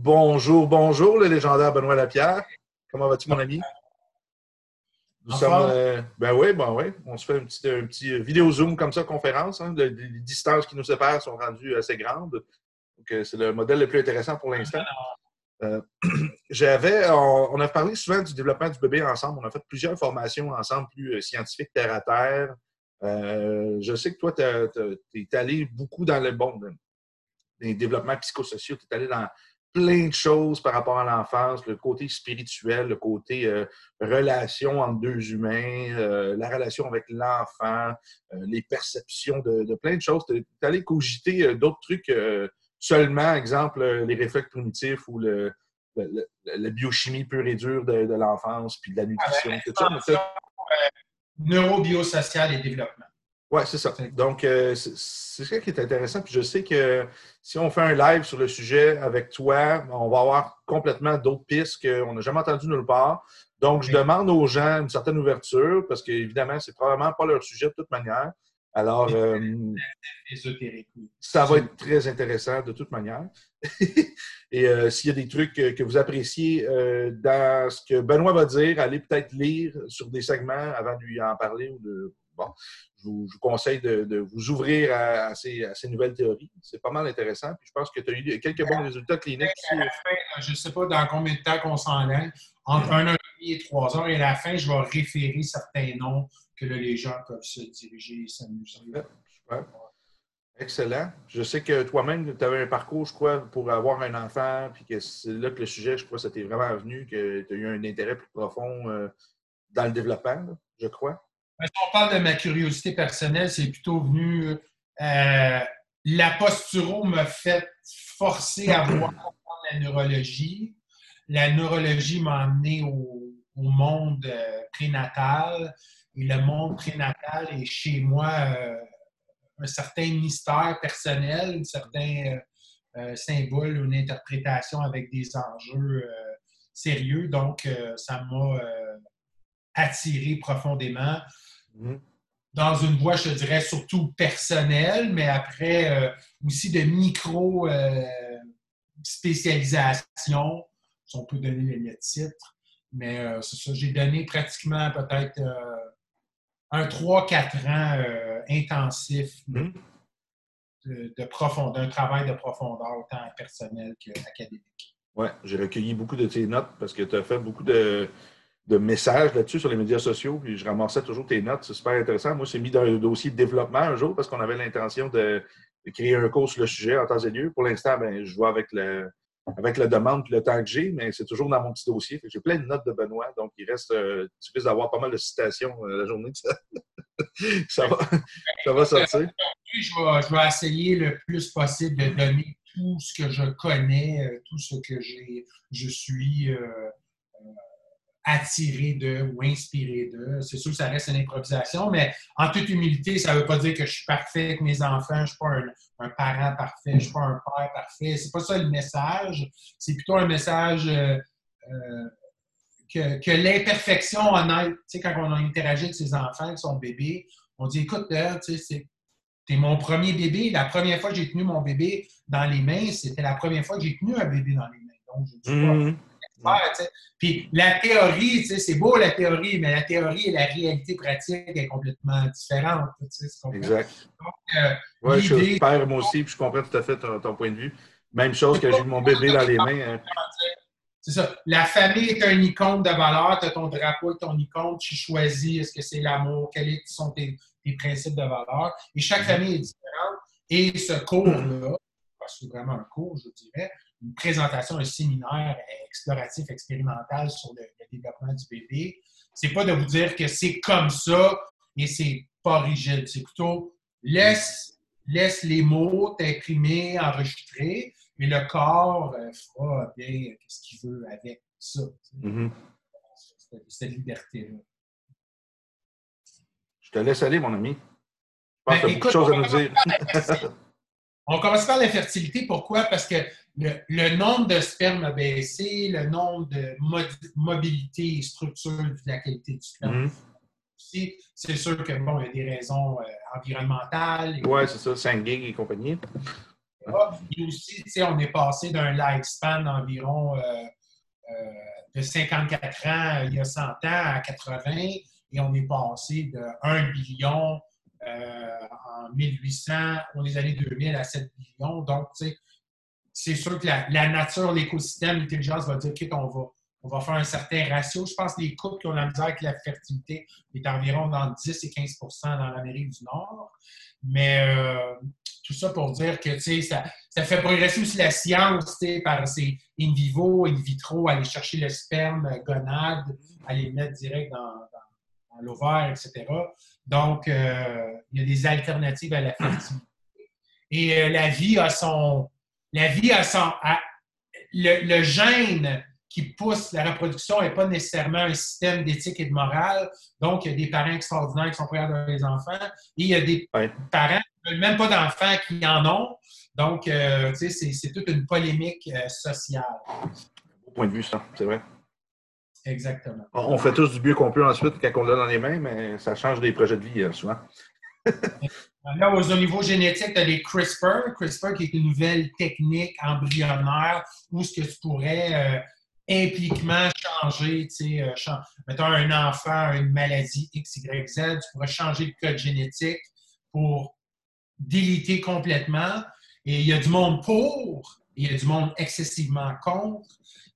Bonjour, bonjour, le légendaire Benoît Lapierre. Comment vas-tu, mon ami? Nous sommes. Euh, ben oui, ben oui. On se fait un petit, un petit vidéo Zoom comme ça, conférence. Hein. les distances qui nous séparent sont rendues assez grandes. Donc, euh, c'est le modèle le plus intéressant pour l'instant. Euh, j'avais, on, a parlé souvent du développement du bébé ensemble. On a fait plusieurs formations ensemble, plus scientifiques, terre à terre. je sais que toi, tu es, allé beaucoup dans le bon, les développements psychosociaux. Tu es allé dans plein de choses par rapport à l'enfance, le côté spirituel, le côté euh, relation entre deux humains, euh, la relation avec l'enfant, euh, les perceptions de, plein de choses. Tu es allé cogiter d'autres trucs seulement, exemple, les réflexes primitifs ou le, la biochimie pure et dure de, l'enfance, puis de la nutrition, tout ça. Neurobiosocial et développement. Oui, c'est ça. Donc, euh, c'est ça qui est intéressant. Puis je sais que si on fait un live sur le sujet avec toi, on va avoir complètement d'autres pistes qu'on n'a jamais entendues nulle part. Donc, je demande aux gens une certaine ouverture parce qu'évidemment, c'est probablement pas leur sujet de toute manière. Alors, euh, ça va être très intéressant de toute manière. Et euh, s'il y a des trucs que, vous appréciez dans ce que Benoît va dire, allez peut-être lire sur des segments avant de lui en parler ou de bon, je vous, conseille de, vous ouvrir à, ces, nouvelles théories. C'est pas mal intéressant. Puis je pense que tu as eu quelques bons résultats cliniques. je ne sais pas dans combien de temps qu'on s'en est. Entre un an et demi et trois heures. Et à la fin, je vais référer certains noms que les gens peuvent se diriger et s'amuser. Super. Excellent. Je sais que toi-même, tu avais un parcours, je crois, pour avoir un enfant, puis que c'est là que le sujet, je crois, ça t'est vraiment venu, que tu as eu un intérêt plus profond euh, dans le développement, je crois. Si on parle de ma curiosité personnelle, c'est plutôt venu. Euh, la posturo m'a fait forcer à voir la neurologie. La neurologie m'a amené au, monde euh, prénatal. Et le monde prénatal est chez moi euh, un certain mystère personnel, un certain symbole, une interprétation avec des enjeux sérieux. Donc, ça m'a attiré profondément. Mhm. Dans une voie, je dirais, surtout personnelle, mais après euh, aussi de micro-spécialisation, euh, si on peut donner le titre. Mais euh, c'est ça, j'ai donné pratiquement peut-être un 3-4 ans intensif mhm. de, de, profondeur, un travail de profondeur, autant personnel qu'académique. Oui, j'ai recueilli beaucoup de tes notes parce que tu as fait beaucoup de, de messages là-dessus sur les médias sociaux. Puis je ramassais toujours tes notes. C'est super intéressant. Moi, c'est mis dans un dossier de développement un jour parce qu'on avait l'intention de, créer un cours sur le sujet en temps et lieu. Pour l'instant, ben, je vois avec, le, avec la demande et le temps que j'ai, mais c'est toujours dans mon petit dossier. J'ai plein de notes de Benoît, donc il reste, euh, tu d'avoir pas mal de citations euh, la journée. Ça, ça, va, ça va sortir. Je vais, essayer le plus possible de donner tout ce que je connais, euh, tout ce que j'ai, je suis attiré de ou inspiré de. C'est sûr que ça reste une improvisation, mais en toute humilité, ça ne veut pas dire que je suis parfait avec mes enfants, je ne suis pas un, parent parfait, je ne suis pas un père parfait. C'est pas ça le message. C'est plutôt un message euh, euh, que, l'imperfection honnête, tu quand on a interagi avec ses enfants, avec son bébé, on dit écoute, tu sais, c'est mon premier bébé. La première fois que j'ai tenu mon bébé dans les mains, c'était la première fois que j'ai tenu un bébé dans les mains. Donc, je dis Puis la théorie, c'est beau la théorie, mais la théorie et la réalité pratique est complètement différente. Exact. Euh, oui, je suis père moi aussi, puis je comprends tout à fait ton, point de vue. Même chose que j'ai mon bébé dans les mains. Hein. C'est ça. La famille est un icône de valeur. Tu as ton drapeau et ton icône. Tu choisis est-ce que c'est l'amour, quels sont tes, principes de valeur. Et chaque mm-hmm. famille est différente. Et ce cours-là, c'est vraiment un cours, je dirais, une présentation, un séminaire exploratif, expérimental sur le, développement du bébé. C'est pas de vous dire que c'est comme ça et c'est pas rigide. C'est plutôt laisse, laisse les mots t'imprimer, enregistrer, mais le corps euh, fera bien ce qu'il veut avec ça. Mm-hmm. Cette, liberté-là. Je te laisse aller, mon ami. Je pense que tu as beaucoup de choses à nous dire. On commence par l'infertilité. Pourquoi? Parce que le, nombre de sperme a baissé, le nombre de mobilité et structure de la qualité du sperme. Mhm. C'est sûr que bon, il y a des raisons euh, environnementales. Oui, c'est ça, 5 gigs et compagnie. Et aussi, on est passé d'un lifespan d'environ de 54 ans il y a 100 ans à 80 et on est passé de 1 billion en 1800 aux années 2000 à 7 billions. Donc, c'est sûr que la, nature, l'écosystème, l'intelligence va dire, OK, on va, on va faire un certain ratio. Je pense que les couples qui ont la misère avec la fertilité est environ dans 10 et 15% dans l'Amérique du Nord. Mais euh, tout ça pour dire que ça, ça fait progresser aussi la science par ces in vivo, in vitro, aller chercher le sperme gonade, aller le mettre direct dans, l'ovaire, etc. Donc, euh, il y a des alternatives à la fertilité. Et euh, la vie a son. La vie a son. le, le gène qui pousse la reproduction n'est pas nécessairement un système d'éthique et de morale. Donc, il y a des parents extraordinaires qui sont prêts à avoir des enfants et il y a des parents qui veulent même pas d'enfants qui en ont. Donc, euh, tu sais, c'est toute une polémique euh, sociale. Au point de vue, ça, c'est vrai. Exactement. On fait tous du mieux qu'on peut ensuite quand on l'a dans les mains, mais ça change des projets de vie euh, souvent. Là, au niveau génétique, tu as les CRISPR. CRISPR qui est une nouvelle technique embryonnaire où ce que tu pourrais impliquement changer, tu sais, euh, mettons un enfant une maladie X, Y, Z, tu pourrais changer le code génétique pour déliter complètement. Et il y a du monde pour, il y a du monde excessivement contre.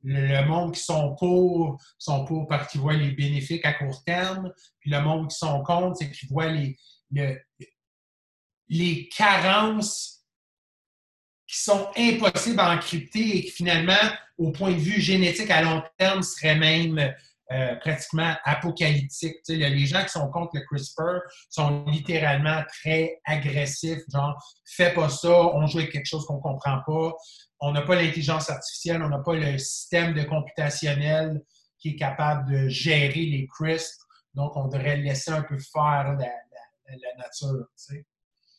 Le, monde qui sont pour sont pour parce qu'ils voient les bénéfices à court terme. Puis le monde qui sont contre, c'est qu'ils voient les, les carences qui sont impossibles à encrypter et qui finalement au point de vue génétique à long terme, serait même euh, pratiquement apocalyptique. les gens qui sont contre le CRISPR sont littéralement très agressifs, genre fais pas ça, on joue avec quelque chose qu'on comprend pas, on n'a pas l'intelligence artificielle, on n'a pas le système de computationnel qui est capable de gérer les CRISPR, donc on devrait laisser un peu faire la, nature.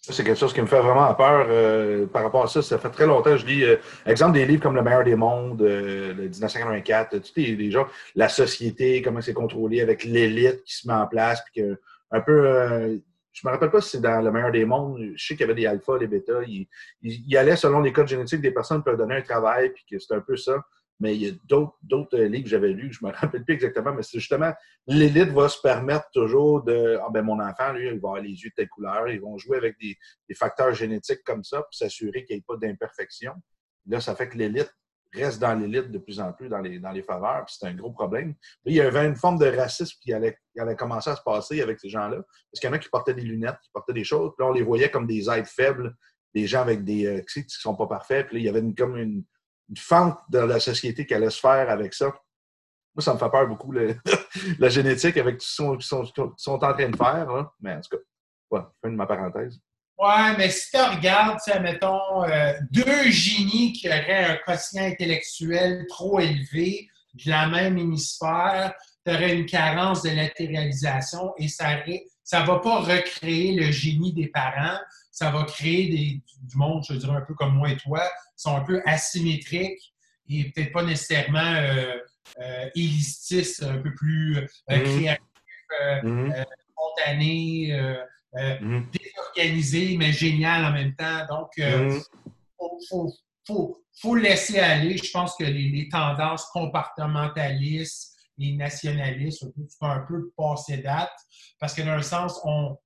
C'est quelque chose qui me fait vraiment peur euh, par rapport à ça. Ça fait très longtemps que je lis, euh, exemple, des livres comme Le meilleur des mondes, euh, le 1984, tous la société, comment c'est contrôlé avec l'élite qui se met en place, puis que un peu, je me rappelle pas si c'est dans Le meilleur des mondes, je sais qu'il y avait des alphas, des bêtas, ils il, allaient selon les codes génétiques des personnes pour donner un travail, puis que c'est un peu ça. Mais il y a d'autres livres que j'avais lus, je ne me rappelle plus exactement, mais c'est justement l'élite va se permettre toujours de Ah ben mon enfant, lui, il va avoir les yeux de telle couleur. Ils vont jouer avec des, facteurs génétiques comme ça pour s'assurer qu'il n'y ait pas d'imperfection. Là, ça fait que l'élite reste dans l'élite de plus en plus dans les, dans les faveurs, puis c'est un gros problème. Là, il y avait une forme de racisme qui allait, commencer à se passer avec ces gens-là. Parce qu'il y en a qui portaient des lunettes, qui portaient des choses, puis là, on les voyait comme des êtres faibles, des gens avec des euh, qui ne sont pas parfaits. Puis là, il y avait une, comme une, fente dans la société qui allait se faire avec ça. Moi, ça me fait peur beaucoup, la génétique, avec tout ce qu'ils sont, sont, en train de faire. Mais en tout cas, voilà, fin de ma parenthèse. Ouais, mais si tu regardes, mettons, euh, deux génies qui auraient un quotient intellectuel trop élevé de la même hémisphère, tu aurais une carence de latéralisation et ça ne va pas recréer le génie des parents, ça va créer des, du monde, je dirais un peu comme moi et toi, qui sont un peu asymétriques et peut-être pas nécessairement euh, euh un peu plus euh, mm-hmm. créatifs, euh, mm-hmm. spontanés, désorganisés, mais génial en même temps. Donc, il faut, laisser aller. Je pense que les, tendances comportementalistes les nationalistes, peux un peu passer date, parce que dans un sens, on,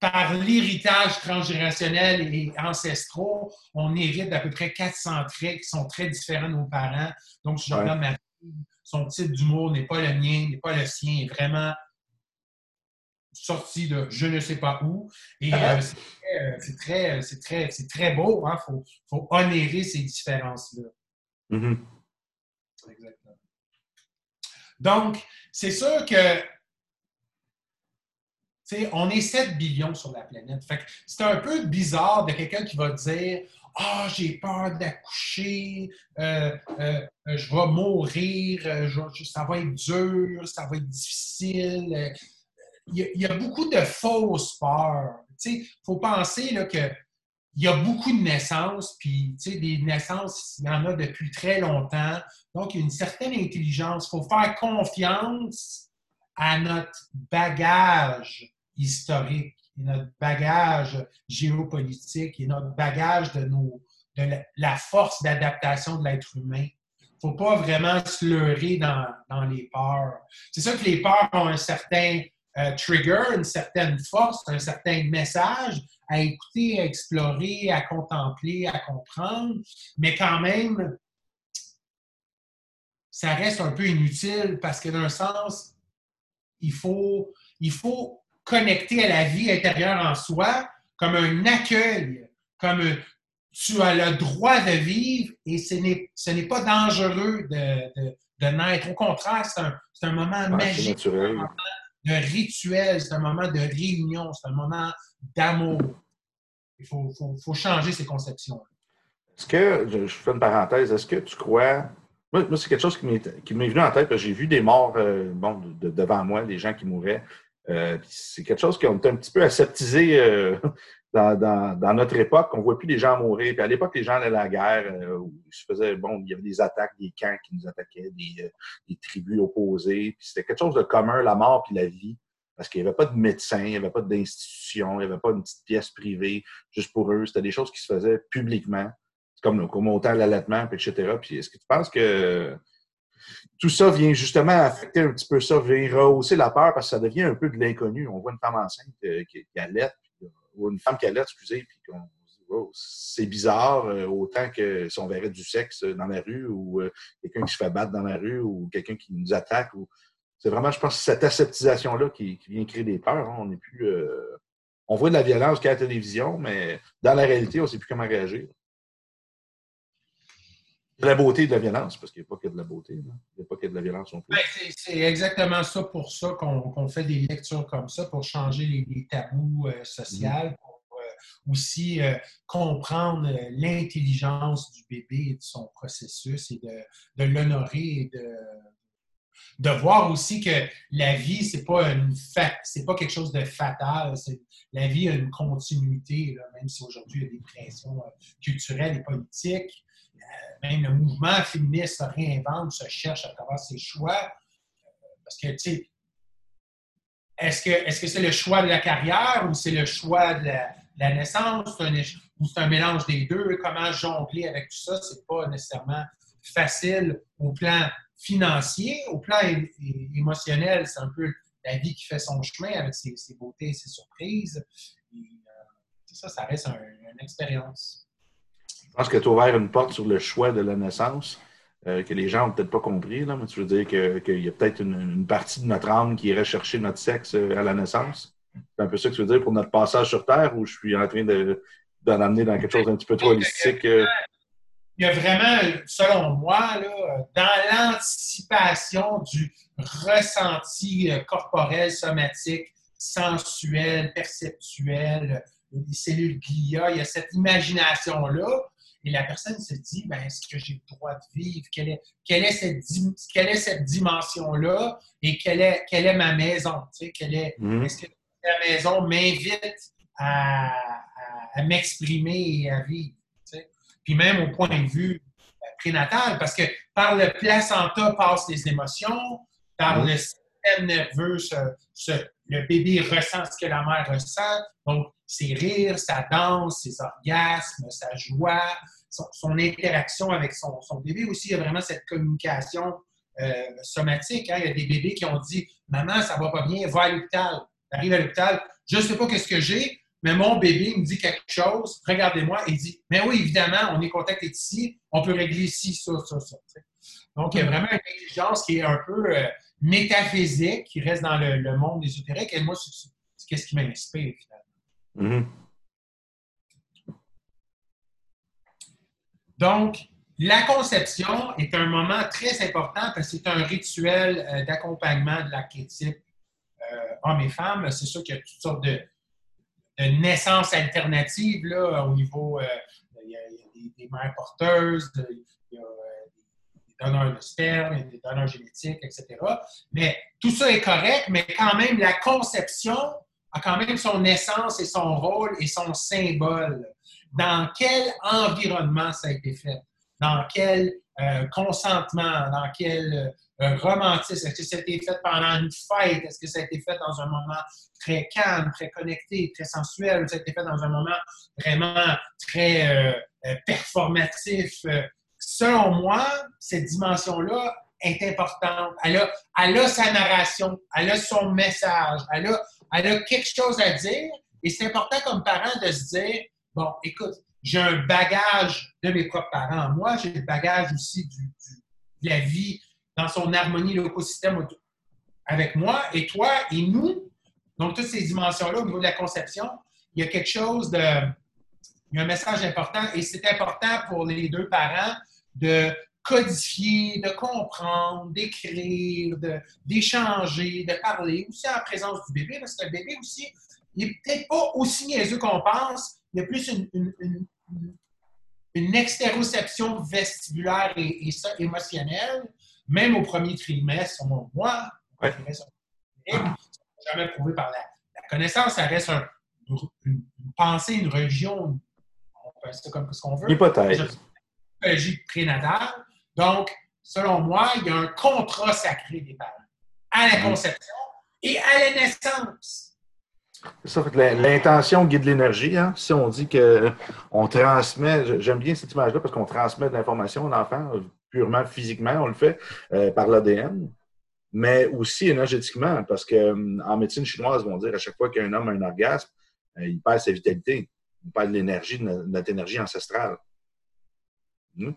par l'héritage transgénérationnel et ancestraux, on hérite d'à peu près 400 traits qui sont très différents de nos parents. Donc, si je regarde ma fille, son type d'humour n'est pas le mien, n'est pas le sien, est vraiment sorti de je ne sais pas où. Et euh, c'est très, très, très, beau. Il hein? faut, faut, honorer ces différences-là. Mm-hmm. Exactement. Donc, c'est sûr que on est 7 billions sur la planète. c'est un peu bizarre de quelqu'un qui va dire Ah, j'ai peur d'accoucher, euh, euh, je vais mourir, euh, ça va être dur, ça va être difficile. Il y, a, beaucoup de fausses peurs. Il faut penser qu'il y a beaucoup de naissances, puis des naissances, il y en a depuis très longtemps. Donc, il y a une certaine intelligence. Il faut faire confiance à notre bagage historique et notre bagage géopolitique et notre bagage de, nos, de la force d'adaptation de l'être humain. Il ne faut pas vraiment se leurrer dans, dans les peurs. C'est ça que les peurs ont un certain euh, trigger, une certaine force, un certain message à écouter, à explorer, à contempler, à comprendre, mais quand même, ça reste un peu inutile parce que d'un sens, il faut, il faut connecter à la vie intérieure en soi comme un accueil, comme tu as le droit de vivre et ce n'est pas dangereux de, de, naître. Au contraire, c'est un, un, moment magique, un moment de rituel, c'est un moment de réunion, c'est un moment d'amour. Il faut, changer ces conceptions. Est-ce que, je, fais une parenthèse, est-ce que tu crois moi, c'est quelque chose qui m'est venu en tête, parce que j'ai vu des morts euh, bon, devant moi, des gens qui mouraient. Euh, c'est quelque chose qui a été un petit peu aseptisé euh, dans, notre époque. On ne voit plus des gens mourir. Puis à l'époque, les gens allaient à la guerre, où il bon, il y avait des attaques, des camps qui nous attaquaient, des, tribus opposées. Puis c'était quelque chose de commun, la mort puis la vie. Parce qu'il n'y avait pas de médecin, il n'y avait pas d'institution, il n'y avait pas une petite pièce privée juste pour eux. C'était des choses qui se faisaient publiquement comme, comme autant l'allaitement, etc. Puis est-ce que tu penses que tout ça vient justement affecter un petit peu ça, vient rehausser la peur? Parce que ça devient un peu de l'inconnu. On voit une femme enceinte euh, qui, qui allait, ou une femme qui allait, excusez, puis qu'on oh, c'est bizarre, euh, autant que si on verrait du sexe dans la rue ou euh, quelqu'un qui se fait battre dans la rue ou quelqu'un qui nous attaque. Ou... C'est vraiment, je pense, cette aseptisation-là qui, vient créer des peurs. Hein. On n'est plus. On voit de la violence qu'à la télévision, mais dans la réalité, on ne sait plus comment réagir de la beauté et de la violence, parce qu'il n'y a pas que de la beauté. Il n'y a pas que de la violence non plus. Ben, c'est exactement ça pour ça qu'on fait des lectures comme ça, pour changer les, tabous euh, sociaux, mm-hmm. pour euh, aussi euh, comprendre l'intelligence du bébé et de son processus et de, l'honorer et de, de voir aussi que la vie, c'est pas une c'est pas quelque chose de fatal. La vie a une continuité, même si aujourd'hui il y a des pressions culturelles et politiques. Même le mouvement féministe se réinvente, se cherche à travers ses choix. Parce que, tu sais, est-ce que c'est le choix de la carrière ou c'est le choix de la, naissance? Ou c'est un mélange des deux? Comment jongler avec tout ça? C'est pas nécessairement facile au plan financier. Au plan émotionnel, c'est un peu la vie qui fait son chemin avec ses, beautés et ses surprises. Euh, ça, ça reste une expérience. Pense que tu as ouvert une porte sur le choix de la naissance. Euh, que les gens n'ont peut-être pas compris, là, mais tu veux dire qu'il y a peut-être une, partie de notre âme qui irait chercher notre sexe euh, à la naissance? C'est un peu ça que tu veux dire pour notre passage sur Terre, ou je suis en train d'en amener dans quelque chose d'un petit peu trop holistique? Euh? Il y a vraiment, selon moi, dans l'anticipation du ressenti corporel, somatique, sensuel, perceptuel, des cellules glia, il y a cette imagination-là et la personne se dit, ben, est-ce que j'ai le droit de vivre? Quelle est, quelle est cette, quelle est cette dimension-là? Et quelle est, quelle est ma maison? Tu sais, quelle est, mhm. Est-ce que la maison m'invite à, à, m'exprimer et à vivre? Tu sais? Puis même au point de vue prénatal, parce que par le placenta passent les émotions, par mhm. le nerveux, le bébé ressent ce que la mère ressent. Donc, ses rires, sa danse, ses orgasmes, sa joie, son, interaction avec son, bébé aussi. Il y a vraiment cette communication euh, somatique. Hein. Il y a des bébés qui ont dit Maman, ça va pas bien, va à l'hôpital. Arrive à l'hôpital, je ne sais pas qu'est-ce que j'ai, mais mon bébé me dit quelque chose, regardez-moi, et dit Mais oui, évidemment, on est d'être ici, on peut régler ici, ça, ça, ça. Donc, il y a vraiment une intelligence qui est un peu euh, métaphysique, qui reste dans le, monde ésotérique. Et moi, c'est ce qui m'inspire, finalement. Mm-hmm. Donc, la conception est un moment très important parce que c'est un rituel euh, d'accompagnement de l'archétype euh, hommes et femmes. C'est sûr qu'il y a toutes sortes de, naissances alternatives là, au niveau. Euh, il, y a, des, mères porteuses, il y a des donneurs de sperme, il des donneurs génétiques, etc. Mais tout ça est correct, mais quand même, la conception a quand même son essence et son rôle et son symbole. Dans quel environnement ça a été fait? Dans quel euh, consentement? Dans quel euh, romantisme? Est-ce que ça a été fait pendant une fête? Est-ce que ça a été fait dans un moment très calme, très connecté, très sensuel? Ou ça a été fait dans un moment vraiment très euh, performatif? Selon moi, cette dimension-là est importante. Elle a, elle a, sa narration, elle a son message, elle a, quelque chose à dire. Et c'est important comme parent de se dire, bon, écoute, j'ai un bagage de mes propres parents. Moi, j'ai le bagage aussi de la vie dans son harmonie, l'écosystème avec moi et toi et nous. Donc, toutes ces dimensions-là au niveau de la conception, il y a quelque chose de. Il y a un message important et c'est important pour les deux parents de codifier, de comprendre, d'écrire, d'échanger, de, parler, aussi en présence du bébé, parce que le bébé aussi, il n'est peut-être pas aussi niaiseux qu'on pense, il y a plus une, une, une, extéroception vestibulaire et, émotionnelle, même au premier trimestre, moi, ouais. jamais prouvé par la, connaissance, ça reste une, pensée, une religion, c'est comme ce qu'on veut. Hypothèse. Prénatale. Donc, selon moi, il y a un contrat sacré des parents à la conception et à la naissance. L'intention guide l'énergie. Hein? Si on dit qu'on transmet, j'aime bien cette image-là parce qu'on transmet de l'information à l'enfant, purement physiquement, on le fait euh, par l'ADN, mais aussi énergétiquement, parce qu'en médecine chinoise, ils vont dire à chaque fois qu'un homme a un orgasme, euh, il perd sa vitalité, il perd de l'énergie, notre énergie ancestrale. Hmm?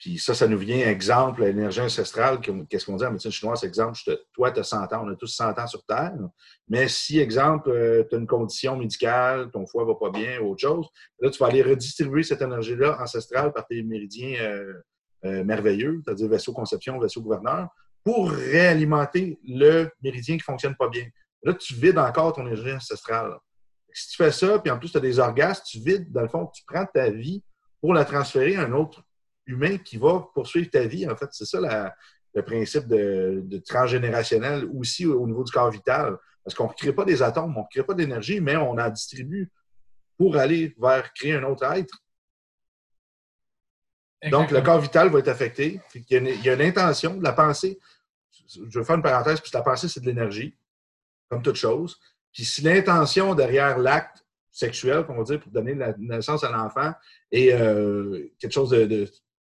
Puis ça, ça nous vient exemple, l'énergie ancestrale, qu'est-ce qu'on dit en médecine chinoise? Exemple, toi, tu as 100 ans, on a tous 100 ans sur Terre. Mais si, exemple, euh, tu as une condition médicale, ton foie va pas bien, autre chose, là, tu vas aller redistribuer cette énergie-là ancestrale par tes méridiens euh, euh, merveilleux, c'est-à-dire vaisseau conception, vaisseau gouverneur, pour réalimenter le méridien qui fonctionne pas bien. Là, tu vides encore ton énergie ancestrale. Si tu fais ça, puis en plus, tu as des orgasmes, tu vides, dans le fond, tu prends ta vie pour la transférer à un autre humain qui va poursuivre ta vie. En fait, c'est ça le principe de, transgénérationnel aussi au, niveau du corps vital. Parce qu'on ne crée pas des atomes, on ne crée pas d'énergie, mais on en distribue pour aller vers créer un autre être. Donc, le corps vital va être affecté. Il y, a une, il y a une intention, de la pensée. Je vais faire une parenthèse, puis la pensée, c'est de l'énergie, comme toute chose. Puis si l'intention derrière l'acte sexuel, qu'on va dire, pour donner la naissance à l'enfant, est euh, quelque chose de,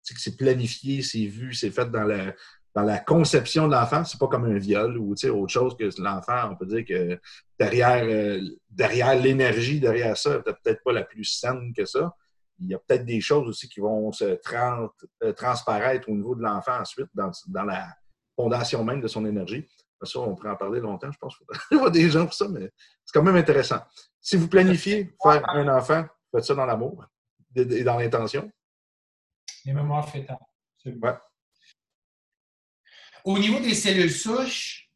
c'est planifié, c'est vu, c'est fait dans la, dans la conception de l'enfant. C'est pas comme un viol ou autre chose que l'enfant, on peut dire que derrière, euh, derrière l'énergie, derrière ça, peut-être pas la plus saine que ça. Il y a peut-être des choses aussi qui vont se euh, transparaître au niveau de l'enfant ensuite dans, dans, la fondation même de son énergie. Ça, on pourrait en parler longtemps, je pense. Il y a des gens pour ça, mais c'est quand même intéressant. Si vous planifiez faire un enfant, faites ça dans l'amour et dans l'intention les mémoires fétales. Au niveau des cellules souches,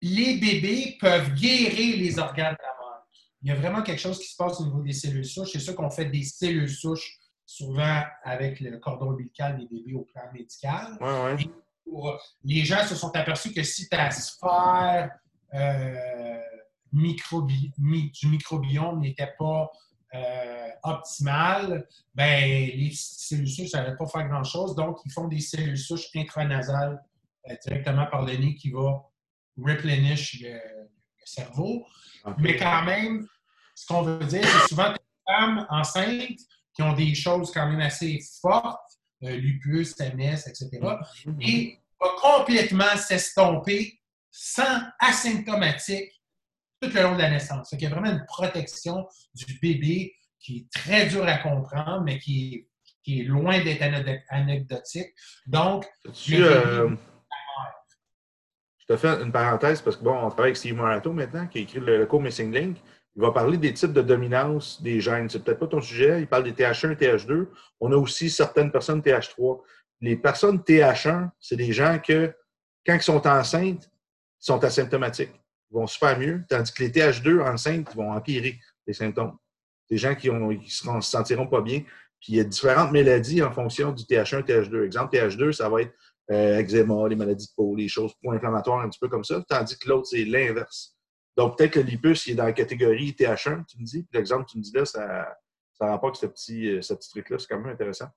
les bébés peuvent guérir les organes de la mère. Il y a vraiment quelque chose qui se passe au niveau des cellules souches. C'est sûr qu'on fait des cellules souches souvent avec le cordon ombilical des bébés au plan médical. Les gens se sont aperçus que si ta sphère euh, du microbiome n'était pas euh, optimale, ben, les cellules souches, va pas faire grand-chose. Donc, ils font des cellules souches intranasales euh, directement par le nez qui va replenish le, cerveau. Mais quand même, ce qu'on veut dire, c'est souvent des femmes enceintes qui ont des choses quand même assez fortes, euh, lupus, MS, etc. Et va complètement s'estomper sans asymptomatique tout le long de la naissance. Il y a vraiment une protection du bébé qui est très dur à comprendre, mais qui est, loin d'être anecdotique. Donc, euh, je te fais une parenthèse parce que bon, on travaille avec Steve Morato maintenant, qui a écrit le, cours Missing Link. Il va parler des types de dominance des gènes. C'est peut-être pas ton sujet. Il parle des TH1 et TH2. On a aussi certaines personnes TH3. Les personnes TH1, c'est des gens que, quand ils sont enceintes, sont asymptomatiques vont super mieux, tandis que les TH2 enceintes vont empirer les symptômes. Des gens qui ne se sentiront pas bien. Puis il y a différentes maladies en fonction du TH1 TH2. Exemple, TH2, ça va être euh, eczéma, les maladies de peau, les choses pro inflammatoires, un petit peu comme ça, tandis que l'autre, c'est l'inverse. Donc, peut-être que le lipus, il est dans la catégorie TH1, tu me dis. Puis l'exemple tu me dis là, ça, ça rapporte ce petit, euh, ce petit truc-là. C'est quand même intéressant.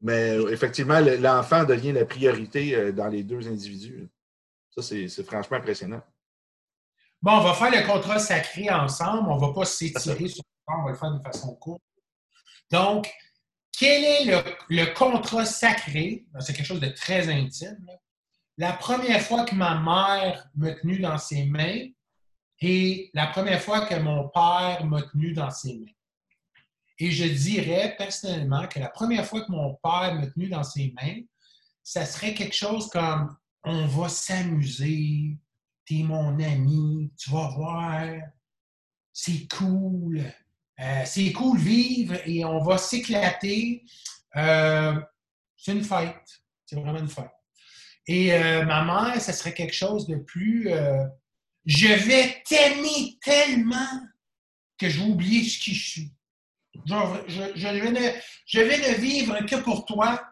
Mais effectivement, l'enfant devient la priorité dans les deux individus. Ça, c'est franchement impressionnant. Bon, on va faire le contrat sacré ensemble. On ne va pas s'étirer sur le on va le faire de façon courte. Donc, quel est le, contrat sacré? Ben, c'est quelque chose de très intime. La première fois que ma mère m'a tenu dans ses mains et la première fois que mon père m'a tenu dans ses mains. Et je dirais personnellement que la première fois que mon père m'a tenu dans ses mains, ça serait quelque chose comme on va s'amuser, t'es mon ami, tu vas voir, c'est cool, euh, c'est cool vivre et on va s'éclater. Euh, c'est une fête. C'est vraiment une fête. Et euh, ma mère, ça serait quelque chose de plus. je vais t'aimer tellement que je vais oublier ce qui je suis. Genre, je, vais ne, je, vais ne, vivre que pour toi.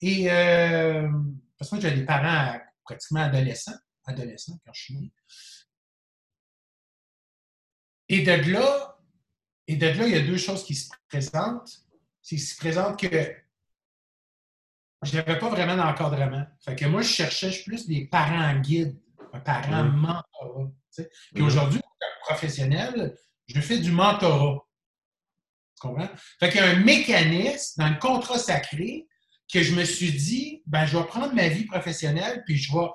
Et parce que moi, j'ai des parents pratiquement adolescents, adolescents quand je suis né. Et de là, et de là, il y a deux choses qui se présentent. C'est qu'il se présente que je n'avais pas vraiment d'encadrement. Fait que moi, je cherchais plus des parents guides, un parent mm. mentorat. Puis mm. aujourd'hui, comme professionnel, je fais du mentorat. Comprends? Fait qu'il y a un mécanisme dans le contrat sacré que je me suis dit, ben, je vais prendre ma vie professionnelle, puis je vais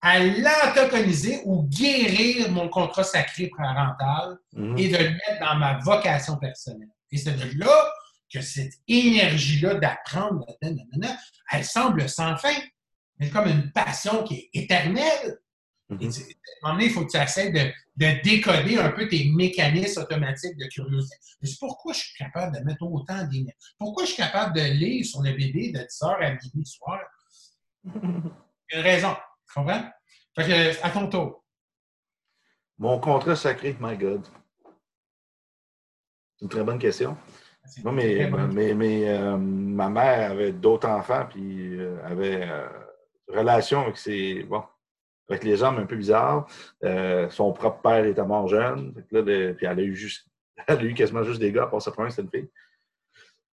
à l'antagoniser ou guérir mon contrat sacré parental mhm. et de le mettre dans ma vocation personnelle. Et c'est de là que cette énergie-là d'apprendre, elle semble sans fin. Mais comme une passion qui est éternelle. Mhm. à un moment donné, il faut que tu essaies de, décoder un peu tes mécanismes automatiques de curiosité. Mais pourquoi je suis capable de mettre autant d'énergie? Pourquoi je suis capable de lire sur le bébé de 10h à midi soir? Il y a une raison. Tu comprends? Fait que, à ton tour. Mon contrat sacré, my God. C'est une très bonne question. Non, mais, mais, euh, ma mère avait d'autres enfants, puis euh, avait euh, relation avec ses. Bon, avec les hommes un peu bizarres. son propre père était mort jeune. puis elle a eu juste. Elle a eu quasiment juste des gars, pour sa première, c'était une fille.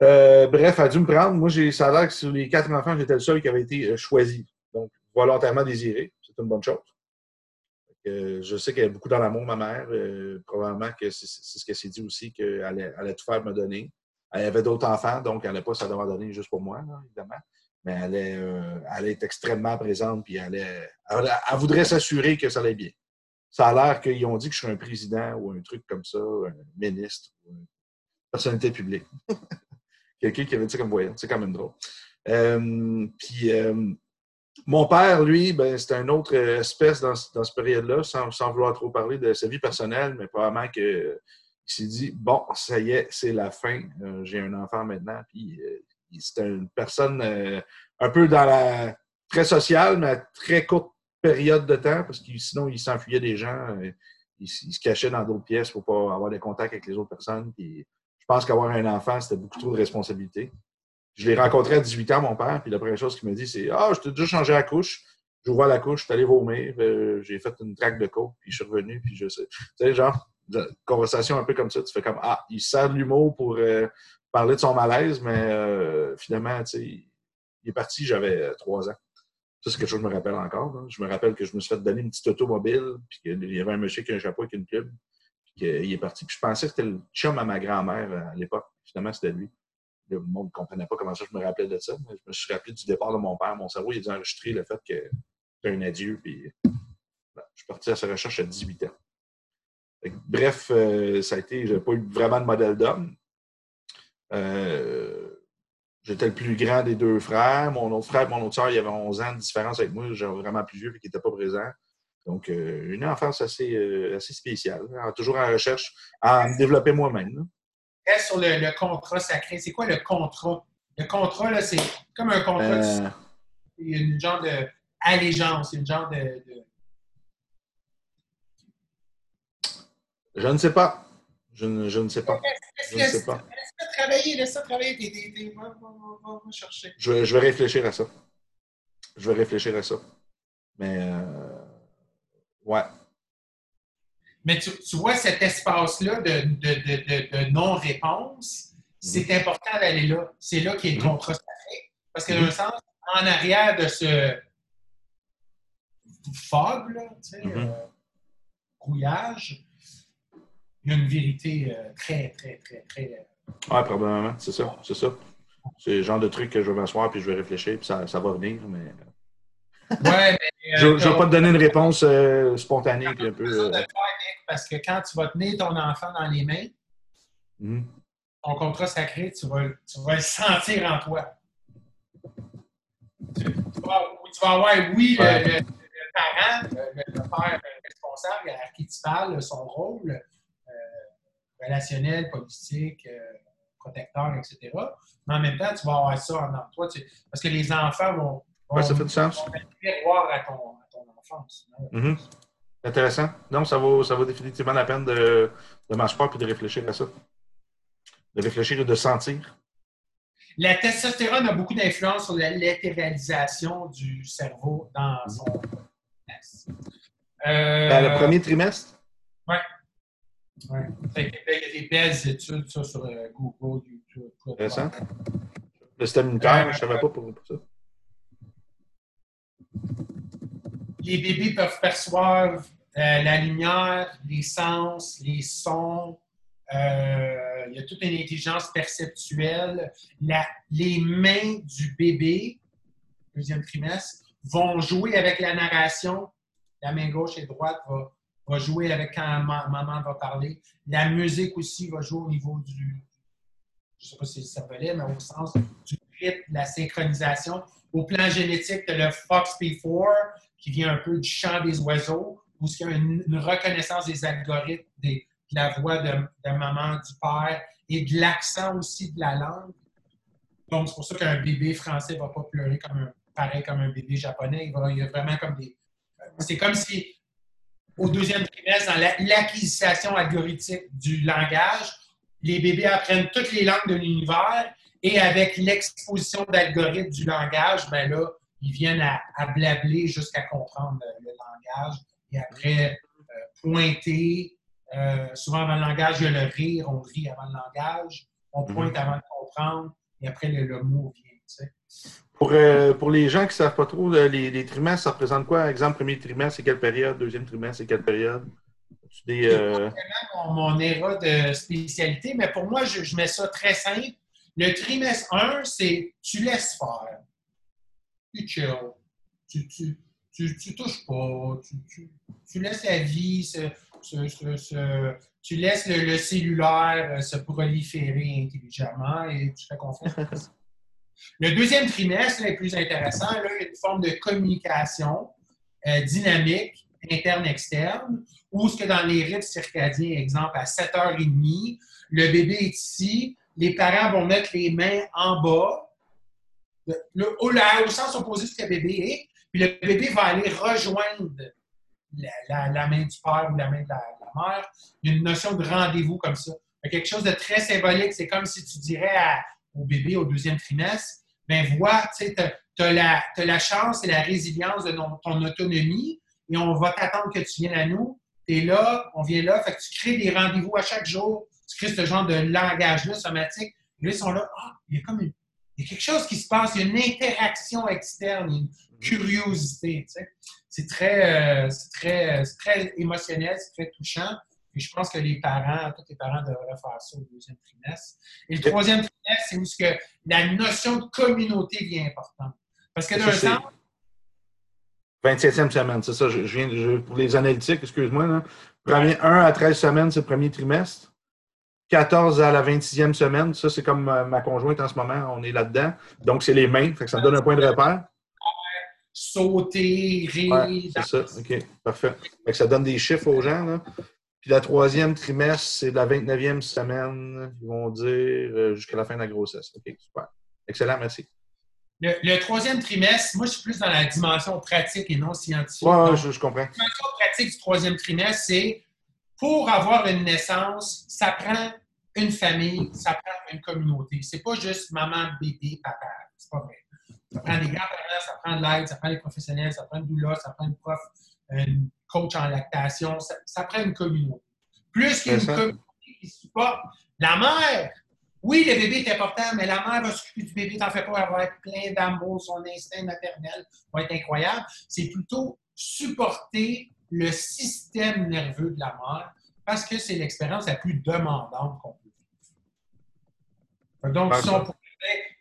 bref, elle a dû me prendre. Moi, ça a l'air que sur les quatre enfants, j'étais le seul qui avait été choisi. Donc, volontairement désiré c'est une bonne chose. je sais qu'elle a beaucoup dans l'amour, ma mère. Euh, probablement que c'est ce qu'elle s'est dit aussi, qu'elle allait, tout faire me donner. Elle avait d'autres enfants, donc elle n'allait pas ça devoir donner juste pour moi, évidemment. Mais elle est, euh, elle est extrêmement présente, puis elle, voudrait s'assurer que ça allait bien. Ça a l'air qu'ils ont dit que je suis un président ou un truc comme ça, un ministre, ou une personnalité publique. Quelqu'un qui avait dit comme voyant. C'est quand même drôle. Euh, puis, mon père, lui, ben, c'était une autre espèce dans, dans cette période-là, sans, vouloir trop parler de sa vie personnelle, mais probablement qu'il s'est dit Bon, ça y est, c'est la fin. Euh, j'ai un enfant maintenant. Puis euh, c'était une personne euh, un peu dans la. très sociale, mais à très courte période de temps, parce que sinon, il s'enfuyait des gens. Il, se cachait dans d'autres pièces pour pas avoir des contacts avec les autres personnes. Je pense qu'avoir un enfant, c'était beaucoup trop de responsabilités. Je l'ai rencontré à 18 ans, mon père, puis la première chose qu'il me dit, c'est Ah, je t'ai déjà changé la couche. J'ouvre la couche, je suis allé vomir, euh, j'ai fait une traque de coke, puis je suis revenu, puis je sais. Tu sais, genre, conversation un peu comme ça, tu fais comme Ah, il sert de l'humour pour euh, parler de son malaise, mais euh, finalement, il est parti, j'avais trois ans. Ça, c'est quelque chose que je me rappelle encore. Je me rappelle que je me suis fait donner une petite automobile, puis qu'il y avait un monsieur qui a un chapeau avec une pub, puis qu'il est parti. Puis je pensais que c'était le chum à ma grand-mère à l'époque. Finalement, c'était lui le monde ne comprenait pas comment ça je me rappelais de ça. Mais je me suis rappelé du départ de mon père. Mon cerveau, il a dû enregistrer le fait que c'était un adieu. Puis, je suis parti à sa recherche à 18 ans. bref, euh, ça a été, je n'ai pas eu vraiment de modèle d'homme. Euh, j'étais le plus grand des deux frères. Mon autre frère et mon autre soeur, il y avait 11 ans de différence avec moi. J'étais vraiment plus vieux et qui n'était pas présent. Donc, euh, une enfance assez, assez spéciale. Toujours en recherche à me développer moi-même reste sur le, contrat sacré. C'est quoi le contrat? Le contrat, là, c'est comme un contrat. Euh... C'est une genre d'allégeance, une genre de, Je ne sais pas. Je ne, je ne sais pas. Je ne sais pas. Travailler, laisse-moi travailler. Va, va, va, chercher. Je, je, vais réfléchir à ça. Je vais réfléchir à ça. Mais, euh, ouais. Mais tu, vois, cet espace-là de, non-réponse, c'est mhm. important d'aller là. C'est là qu'il y a le mhm. contrat. Parce que d'un sens, en arrière de ce fog, là, tu sais, Mhm. euh, brouillage, il y a une vérité euh, très, très, très, très. Ouais, probablement. C'est ça. C'est ça. C'est le genre de truc que je vais m'asseoir puis je vais réfléchir puis ça, ça va venir. Mais... Ouais, mais. Je euh, ne vais pas te donner une réponse euh, spontanée puis un peu. de euh, faire, Nick, parce que quand tu vas tenir ton enfant dans les mains, mhm. ton contrat sacré, tu vas, tu vas le sentir en toi. Tu, tu vas, tu vas avoir, oui, le, Ouais. le- le parent, le, le- père responsable à qui tu parles, son rôle relationnel, politique, euh, protecteur, etc. Mais en même temps, tu vas avoir ça en toi. tu- parce que les enfants vont, vont, Ouais, ça fait du sens. miroir à ton, à ton enfance. Mhm. Intéressant. Non, ça vaut, ça vaut définitivement la peine de, de m'asseoir puis de réfléchir à ça. De réfléchir et de sentir. La testostérone a beaucoup d'influence sur la latéralisation du cerveau dans son euh, Dans le premier trimestre? Ben, Il y a des belles études ça, sur euh, Google, YouTube. Intéressant. Le système immunitaire, Euh, je ne savais pas pour, pour ça. Les bébés peuvent percevoir euh, la lumière, les sens, les sons. euh, il y a toute une intelligence perceptuelle. La- les mains du bébé, deuxième trimestre, vont jouer avec la narration. La main gauche et droite va, va jouer avec quand ma- maman va parler. La musique aussi va jouer au niveau du, je ne sais pas si le cervelet, mais au sens du rythme, la synchronisation. Au plan génétique, tu le FOXP4 qui vient un peu du chant des oiseaux, où il y a une, reconnaissance des algorithmes, des- de la voix de, de maman, du père et de l'accent aussi de la langue. Donc, c'est pour ça qu'un bébé français ne va pas pleurer comme un, pareil comme un bébé japonais. Il, va, il y a vraiment comme des. C'est comme si, au deuxième trimestre, dans la- l'acquisition algorithmique du langage, les bébés apprennent toutes les langues de l'univers et avec l'exposition d'algorithmes du langage, ben là, ils viennent à, à blabler jusqu'à comprendre le, le langage et après euh, pointer. euh, souvent avant le langage, il y a le rire, on rit avant le langage, on pointe avant de comprendre et après le, le mot vient. tu sais. Pour, euh, pour les gens qui ne savent pas trop, euh, les, trimestres, ça représente quoi? Exemple, premier trimestre, c'est quelle période? Deuxième trimestre, c'est quelle période? Des, euh, mon, mon éra de spécialité, mais pour moi, je, je mets ça très simple. Le trimestre 1, c'est tu laisses faire. Tu chill. Tu, tu, tu, tu touches pas. Tu, tu, laisses la vie se- tu laisses le, le cellulaire euh, se proliférer intelligemment et tu fais confiance. Le deuxième trimestre là, est plus intéressant. Là, il y a une forme de communication euh, dynamique, interne-externe, où ce que dans les rythmes circadiens, exemple, à 7h30, le bébé est ici, les parents vont mettre les mains en bas, au, sens opposé de ce que le bébé est, puis le bébé va aller rejoindre la main du père ou la main de la, la mère. Il y a une notion de rendez-vous comme ça. Il y a quelque chose de très symbolique. C'est comme si tu dirais à- au bébé au deuxième trimestre, ben vois, tu as, la chance et la résilience de ton autonomie et on va t'attendre que tu viennes à nous. Tu es là, on vient là, fait que tu crées des rendez-vous à chaque jour. Tu crées ce genre de langage-là somatique. Là, ils sont là, ah, il y a comme une- il y a quelque chose qui se passe, il y a une interaction externe, une curiosité. C'est très, euh, très, c'est très émotionnel, c'est très touchant. Et je pense que les parents, tous les parents devraient faire ça au deuxième trimestre. Et le troisième trimestre, c'est où ce que la notion de communauté devient importante. Parce que d'un sens, 27e semaine, c'est ça. Je, viens, je- pour les analytiques, excuse-moi. là. Premier 1 à 13 semaines, c'est le premier trimestre. 14 à la 26e semaine, ça, c'est comme ma conjointe en ce moment, on est là-dedans. Donc, c'est les mains, fait que ça me donne un point de repère. sauter, rire, Ouais, c'est ça. OK, parfait. Fait que ça donne des chiffres aux gens. Là. Puis la troisième trimestre, c'est la 29e semaine, ils vont dire, euh, jusqu'à la fin de la grossesse. OK, super. Excellent, merci. Le, le troisième trimestre, moi, je suis plus dans la dimension pratique et non scientifique. Ouais, Donc, je, je comprends. la dimension pratique du troisième trimestre, c'est pour avoir une naissance, ça prend une famille, ça prend une communauté. C'est pas juste maman, bébé, papa. C'est pas vrai. Ça prend des grands-parents, ça prend de l'aide, ça prend des professionnels, ça prend une doula, ça prend une prof, une coach en lactation. Ça, ça prend une communauté. Plus qu'une communauté qui supporte la mère Oui, le bébé est important, mais la mère va s'occuper du bébé, t'en fais pas, elle va être plein d'amour, son instinct maternel va être incroyable. C'est plutôt supporter le système nerveux de la mère parce que c'est l'expérience la plus demandante qu'on peut vivre. Donc, si on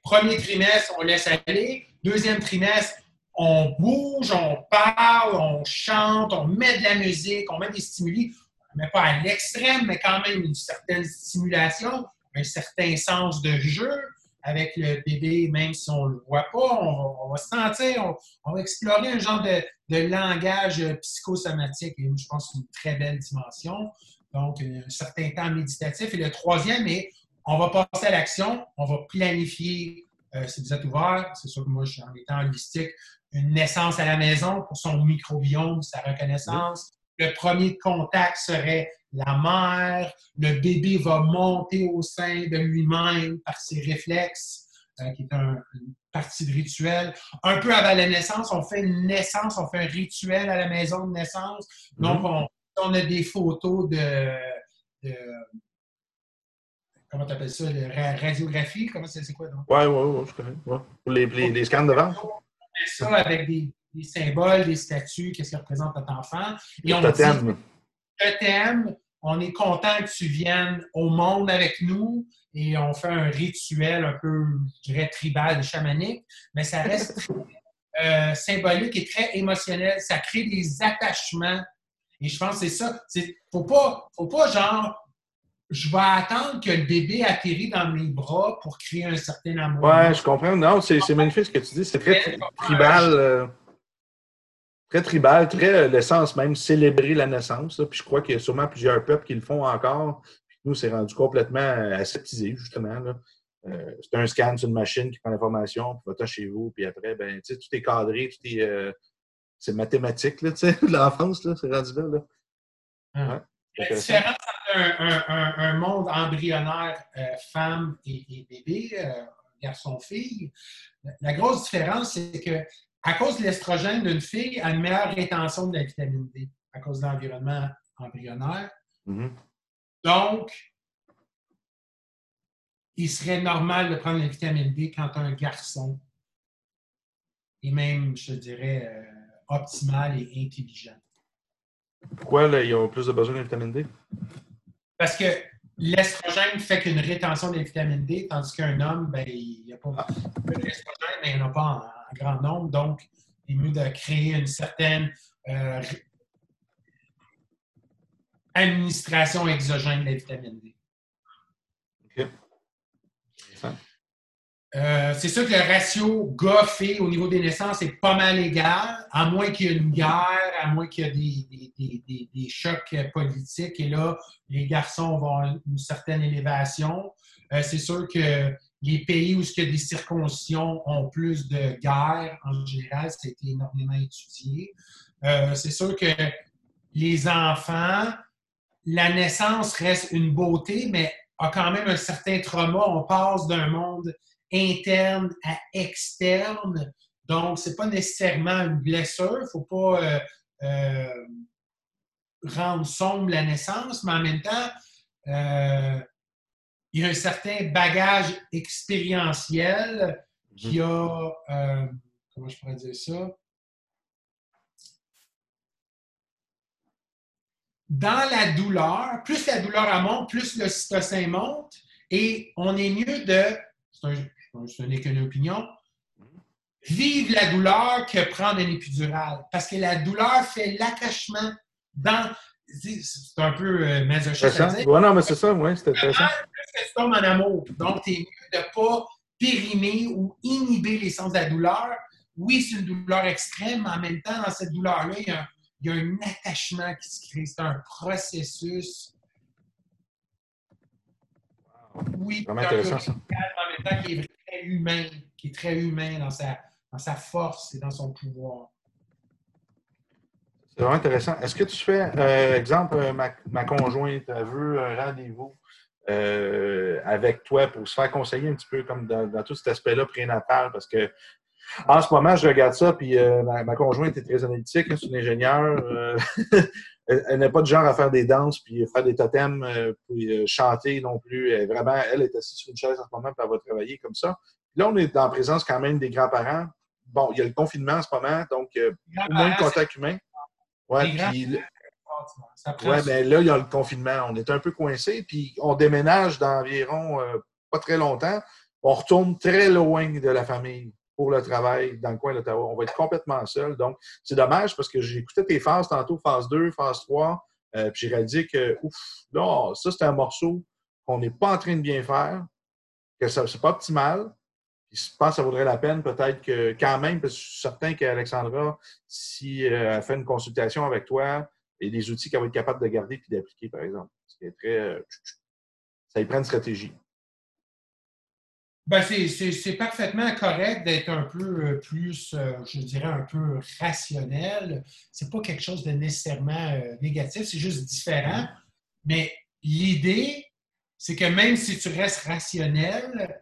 premier trimestre, on laisse aller. Deuxième trimestre, on bouge, on parle, on chante, on met de la musique, on met des stimuli. On met pas à l'extrême, mais quand même une certaine stimulation, un certain sens de jeu avec le bébé, même si on ne le voit pas, on va, se sentir, on, va explorer un genre de, langage psychosomatique. Et je pense c'est une très belle dimension. Donc, un certain temps méditatif. Et le troisième est, on va passer à l'action, on va planifier, euh, si vous êtes ouvert, c'est sûr que moi, en étant holistique, une naissance à la maison pour son microbiome, sa reconnaissance. Le premier contact serait la mère. Le bébé va monter au sein de lui-même par ses réflexes, euh, qui est une partie de rituel. Un peu avant la naissance, on fait une naissance, on fait un rituel à la maison de naissance. Donc, mm-hmm. on, a des photos de, comment tu appelles ça, la radiographie, comment c'est quoi donc? Oui, oui, oui, je connais. Pour les, les, scans de ventre. Ça avec des, des, symboles, des statues, qu'est-ce qui représente notre enfant. Et on t'aime. Je t'aime, on est content que tu viennes au monde avec nous et on fait un rituel un peu, je dirais, tribal, chamanique, mais ça reste euh, symbolique et très émotionnel. Ça crée des attachements. Et je pense que c'est ça. Il ne faut pas, faut pas genre je vais attendre que le bébé atterrit dans mes bras pour créer un certain amour. Ouais, je comprends. Non, c'est magnifique ce que tu dis. C'est très tribal. Euh, très tribal, très euh, l'essence même, célébrer la naissance. Puis je crois qu'il y a sûrement plusieurs peuples qui le font encore. Puis nous, c'est rendu complètement euh, aseptisé, justement. c'est un scan sur une machine qui prend l'information, puis va chez vous, puis après, ben, tout est cadré, tout est. c'est mathématique, là, l'enfance, c'est rendu là. là. La différence entre un, monde embryonnaire euh, femme et, bébé, euh, garçon-fille, la grosse différence, c'est que à cause de l'estrogène d'une fille, a une meilleure rétention de la vitamine D à cause de l'environnement embryonnaire. Mm-hmm. Donc, il serait normal de prendre la vitamine D quand un garçon est même, je dirais, euh, optimal et intelligent. Pourquoi là, ils ont plus de besoin de vitamine D? Parce que l'estrogène fait qu'une rétention de vitamine D, tandis qu'un homme, ben, il n'y a pas d'estrogène, mais il n'en a pas en, grand nombre. Donc, il est mieux de créer une certaine euh, administration exogène de la vitamine D. OK. Euh, c'est sûr que le ratio gars au niveau des naissances est pas mal égal, à moins qu'il y ait une guerre, à moins qu'il y ait des, chocs politiques. Et là, les garçons vont une certaine élévation. Euh, c'est sûr que les pays où il y a des circoncisions ont plus de guerres, en général, ça a été énormément étudié. Euh, c'est sûr que les enfants, la naissance reste une beauté, mais a quand même un certain trauma. On passe d'un monde interne à externe. Donc, ce n'est pas nécessairement une blessure. Il ne faut pas euh, euh, rendre sombre la naissance, mais en même temps, euh, il y a un certain bagage expérientiel qui a, comment je pourrais dire ça? Dans la douleur, plus la douleur monte, plus le cytocin monte, et on est mieux de, ce n'est qu'une opinion, vive la douleur que prendre un épidural. Parce que la douleur fait l'attachement dans. C'est un peu euh, masochiste Oui, non, mais c'est ça, oui, c'est intéressant. Plus tu en amour. Donc, es mieux de ne pas périmer ou inhiber les sens de la douleur. Oui, c'est une douleur extrême, mais en même temps, dans cette douleur-là, il, il y, a, un attachement qui se crée. C'est un processus oui, vraiment intéressant, ça. en même temps qui est très humain, qui est très humain dans sa, dans sa force et dans son pouvoir. C'est vraiment intéressant. Est-ce que tu fais, euh, exemple, euh, ma, ma, conjointe veut un rendez-vous euh, avec toi pour se faire conseiller un petit peu comme dans, tout cet aspect-là prénatal? Parce que en ce moment, je regarde ça, puis ma, ma, conjointe est très analytique, hein, c'est une ingénieure. elle, n'est pas de genre à faire des danses, puis faire des totems, euh, puis euh, chanter non plus. Elle, vraiment, elle est assise sur une chaise en ce moment, puis elle va travailler comme ça. Là, on est en présence quand même des grands-parents. Bon, il y a le confinement en ce moment, donc au moins de contact humain. Ouais, puis, ouais, mais là, il y a le confinement. On est un peu coincé, puis on déménage d'environ pas très longtemps. On retourne très loin de la famille pour le travail dans le coin d'Ottawa. On va être complètement seul. Donc, c'est dommage parce que écouté tes phases tantôt, phase 2, phase 3, euh, puis j'ai réalisé que, ouf, là, ça, c'est un morceau qu'on n'est pas en train de bien faire, que ce n'est pas optimal. Je pense que ça vaudrait la peine peut-être que, quand même, parce que je suis certain qu'Alexandra, si euh, elle fait une consultation avec toi, et des outils qu'elle va être capable de garder puis d'appliquer, par exemple. Très. Euh, ça y prend une stratégie. Ben, c'est parfaitement correct d'être un peu euh, plus, euh, je dirais, un peu rationnel. C'est pas quelque chose de nécessairement euh, négatif, c'est juste différent. Mais l'idée, c'est que même si tu restes rationnel,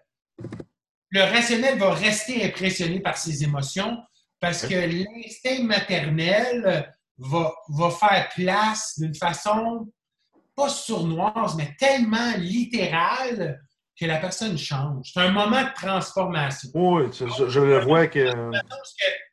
le rationnel va rester impressionné par ses émotions parce que l'instinct maternel va, va faire place d'une façon pas sournoise, mais tellement littérale que la personne change. C'est un moment de transformation. Oui, je, le vois que... que...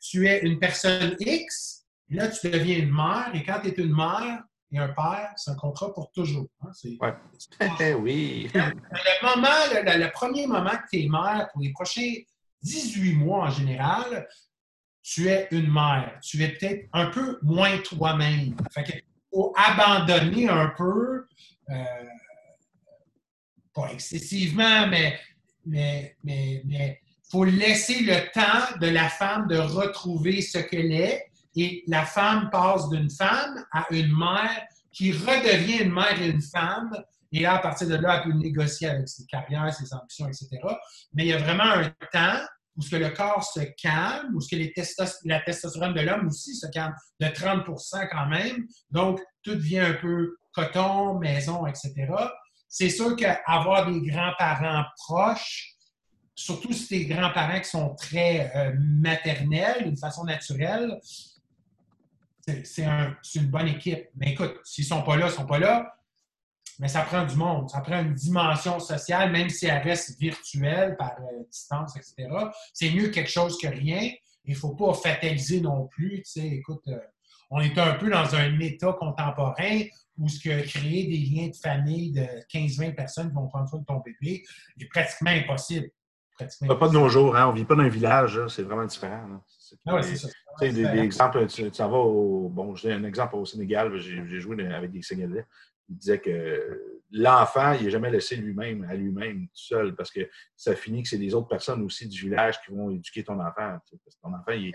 Tu es une personne X, là, tu deviens une mère, et quand tu es une mère et un père, c'est un contrat pour toujours. Hein? Ouais. oui. Le moment, le, premier moment que tu es mère, pour les prochains 18 mois en général, tu es une mère. Tu es peut-être un peu moins toi-même. Fait que faut abandonner un peu euh, excessivement, mais mais, mais, faut laisser le temps de la femme de retrouver ce qu'elle est. Et la femme passe d'une femme à une mère qui redevient une mère et une femme. Et là, à partir de là, elle peut négocier avec ses carrières, ses ambitions, etc. Mais il y a vraiment un temps où ce que le corps se calme, où ce que les la testostérone de l'homme aussi se calme de 30% quand même. Donc, tout devient un peu coton, maison, etc c'est sûr qu'avoir des grands-parents proches, surtout si tes grands-parents qui sont très euh, maternels d'une façon naturelle, c'est une bonne équipe. Mais écoute, s'ils ne sont pas là, ils ne sont pas là. Mais ça prend du monde, ça prend une dimension sociale, même si elle reste virtuelle par euh, distance, etc. C'est mieux quelque chose que rien. Il ne faut pas fataliser non plus. Tu sais, écoute, euh, on est un peu dans un état contemporain où ce que créer des liens de famille de 15-20 personnes qui vont prendre soin de ton bébé est pratiquement impossible. Pratiquement pas de nos jours, hein? on ne vit pas dans un village, c'est vraiment différent. Ah c'est ça. Des, des, exemples, tu, vas au. Bon, j'ai un exemple au Sénégal, j'ai joué avec des Sénégalais. Il disait que l'enfant, il n'est jamais laissé lui-même, à lui-même, tout seul, parce que ça finit que c'est les autres personnes aussi du village qui vont éduquer ton enfant. Parce que ton enfant, il est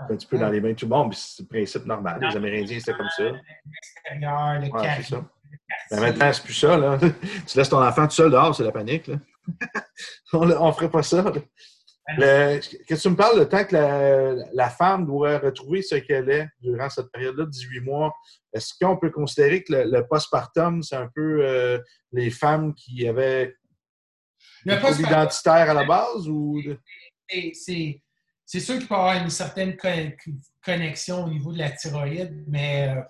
un petit peu dans les mains de tout le monde, c'est le principe normal. Les Amérindiens, c'était comme ça. L'extérieur, le ouais, c'est ça. Ben, maintenant, c'est plus ça. Là. tu laisses ton enfant tout seul dehors, c'est la panique. Là. on ne ferait pas ça. Qu'est-ce que tu me parles le temps que la, la femme doit retrouver ce qu'elle est durant cette période-là, 18 mois? Est-ce qu'on peut considérer que le, postpartum, c'est un peu euh, les femmes qui avaient le identitaire à la base? ou C'est sûr qu'il peut y avoir une certaine connexion au niveau de la thyroïde, mais euh,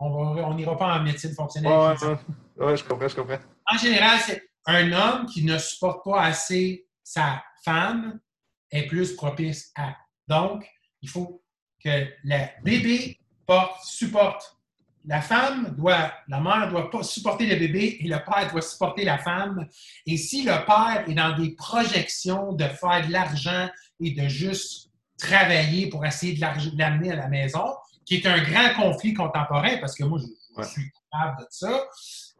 on n'ira pas en médecine fonctionnelle. Oui, je comprends, je comprends. En général, c'est un homme qui ne supporte pas assez sa femme est plus propice à. Donc, il faut que le bébé porte, supporte la femme doit, la mère doit supporter le bébé et le père doit supporter la femme. Et si le père est dans des projections de faire de l'argent et de juste travailler pour essayer de l'amener à la maison, qui est un grand conflit contemporain, parce que moi, je, suis capable de ça,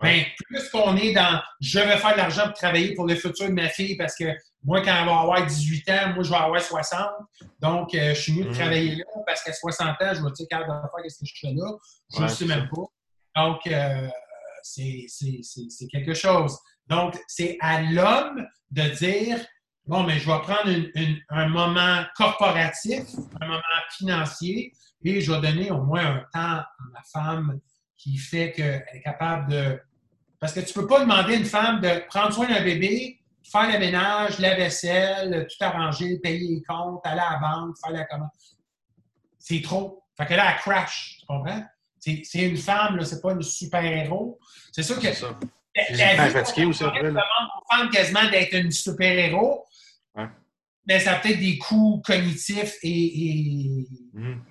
mais plus qu'on est dans je vais faire de l'argent pour travailler pour le futur de ma fille, parce que moi, quand elle va avoir 18 ans, moi, je vais avoir 60. Donc, euh, je suis mieux de mhm. travailler là parce qu'à 60 ans, je vais dire, quand de faire qu'est-ce que je fais là. Je ne sais même pas. Donc, euh, c'est quelque chose. Donc, c'est à l'homme de dire bon, mais je vais prendre un moment corporatif, un moment financier, et je vais donner au moins un temps à ma femme qui fait qu'elle est capable de. Parce que tu ne peux pas demander à une femme de prendre soin d'un bébé faire le ménage, la vaisselle, tout arranger, payer les comptes, aller à la banque, faire la commande. C'est trop. Fait que là, elle crash, tu comprends? c'est une femme, c'est pas une super-héros. C'est sûr que. C'est ça. La, fatigué aussi après. demande aux femmes quasiment d'être une super-héros. Ouais. Mais ça a peut-être des coûts cognitifs et, et, Mhm.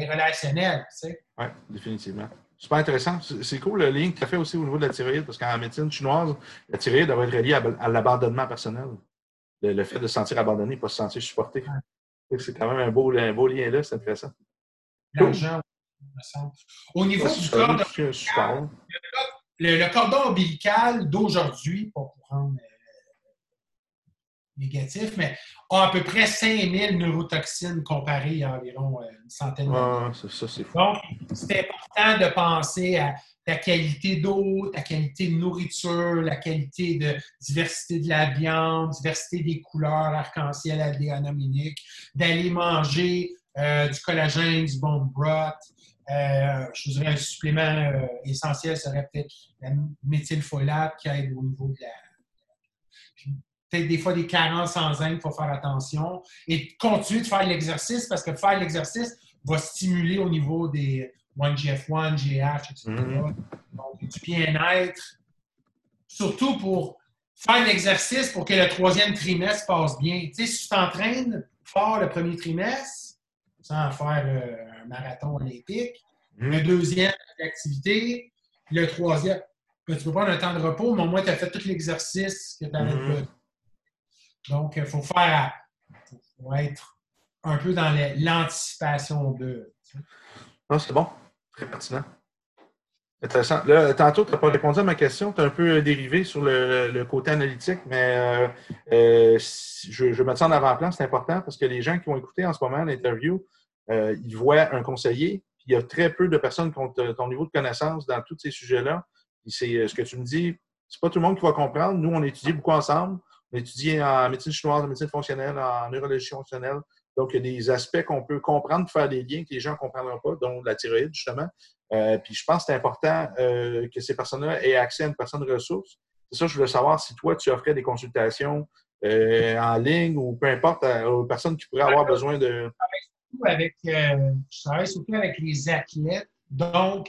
et relationnels. Tu sais. Oui, définitivement. Super intéressant. C'est cool le lien que tu as fait aussi au niveau de la thyroïde, parce qu'en médecine chinoise, la thyroïde doit être reliée à, à l'abandonnement personnel. Le, le fait de se sentir abandonné, pas se sentir supporté. C'est quand même un beau, un beau lien là, c'est intéressant. Au niveau du cordon, le, le cordon ombilical d'aujourd'hui, pour prendre négatif, mais à peu près 5000 neurotoxines comparées à environ euh, une centaine de Ah, ça, ça, c'est fou. Donc, c'est important de penser à ta qualité d'eau, ta qualité de nourriture, la qualité de diversité de la viande, diversité des couleurs arc-en-ciel aldéanominique, d'aller manger euh, du collagène, du bon broth. Euh, je vous dirais un supplément euh, essentiel serait peut-être la méthylfolate qui aide au niveau de la. Peut-être des fois des carences en zinc, il faut faire attention. Et continuer de faire l'exercice parce que faire l'exercice va stimuler au niveau des 1GF1, GH, etc. Donc, du bien-être. Surtout pour faire l'exercice pour que le troisième trimestre passe bien. Tu sais, si tu t'entraînes fort le premier trimestre, sans faire euh, un marathon olympique, Mhm. le deuxième, l'activité, le troisième, ben, tu peux prendre un temps de repos, mais au moins, tu as fait tout l'exercice que tu avais Mhm. Donc, il faut faire, faut, être un peu dans l'anticipation de. Ah, c'est bon. Très pertinent. Intéressant. Là, tantôt, tu n'as pas répondu à ma question. Tu as un peu dérivé sur le, côté analytique, mais euh, euh, je, je mettre ça en avant-plan, c'est important parce que les gens qui vont écouter en ce moment l'interview, euh, ils voient un conseiller, puis il y a très peu de personnes qui ont ton niveau de connaissance dans tous ces sujets-là. C'est euh, ce que tu me dis, c'est pas tout le monde qui va comprendre. Nous, on étudie beaucoup ensemble. On étudie en médecine chinoise, en médecine fonctionnelle, en neurologie fonctionnelle. Donc, il y a des aspects qu'on peut comprendre, faire des liens que les gens ne comprendront pas, dont la thyroïde, justement. Euh, puis je pense que c'est important euh, que ces personnes-là aient accès à une personne ressource. C'est ça, je voulais savoir si toi, tu offrais des consultations euh, en ligne ou peu importe aux personnes qui pourraient avoir besoin de. avec, euh, je travaille surtout avec les athlètes. Donc,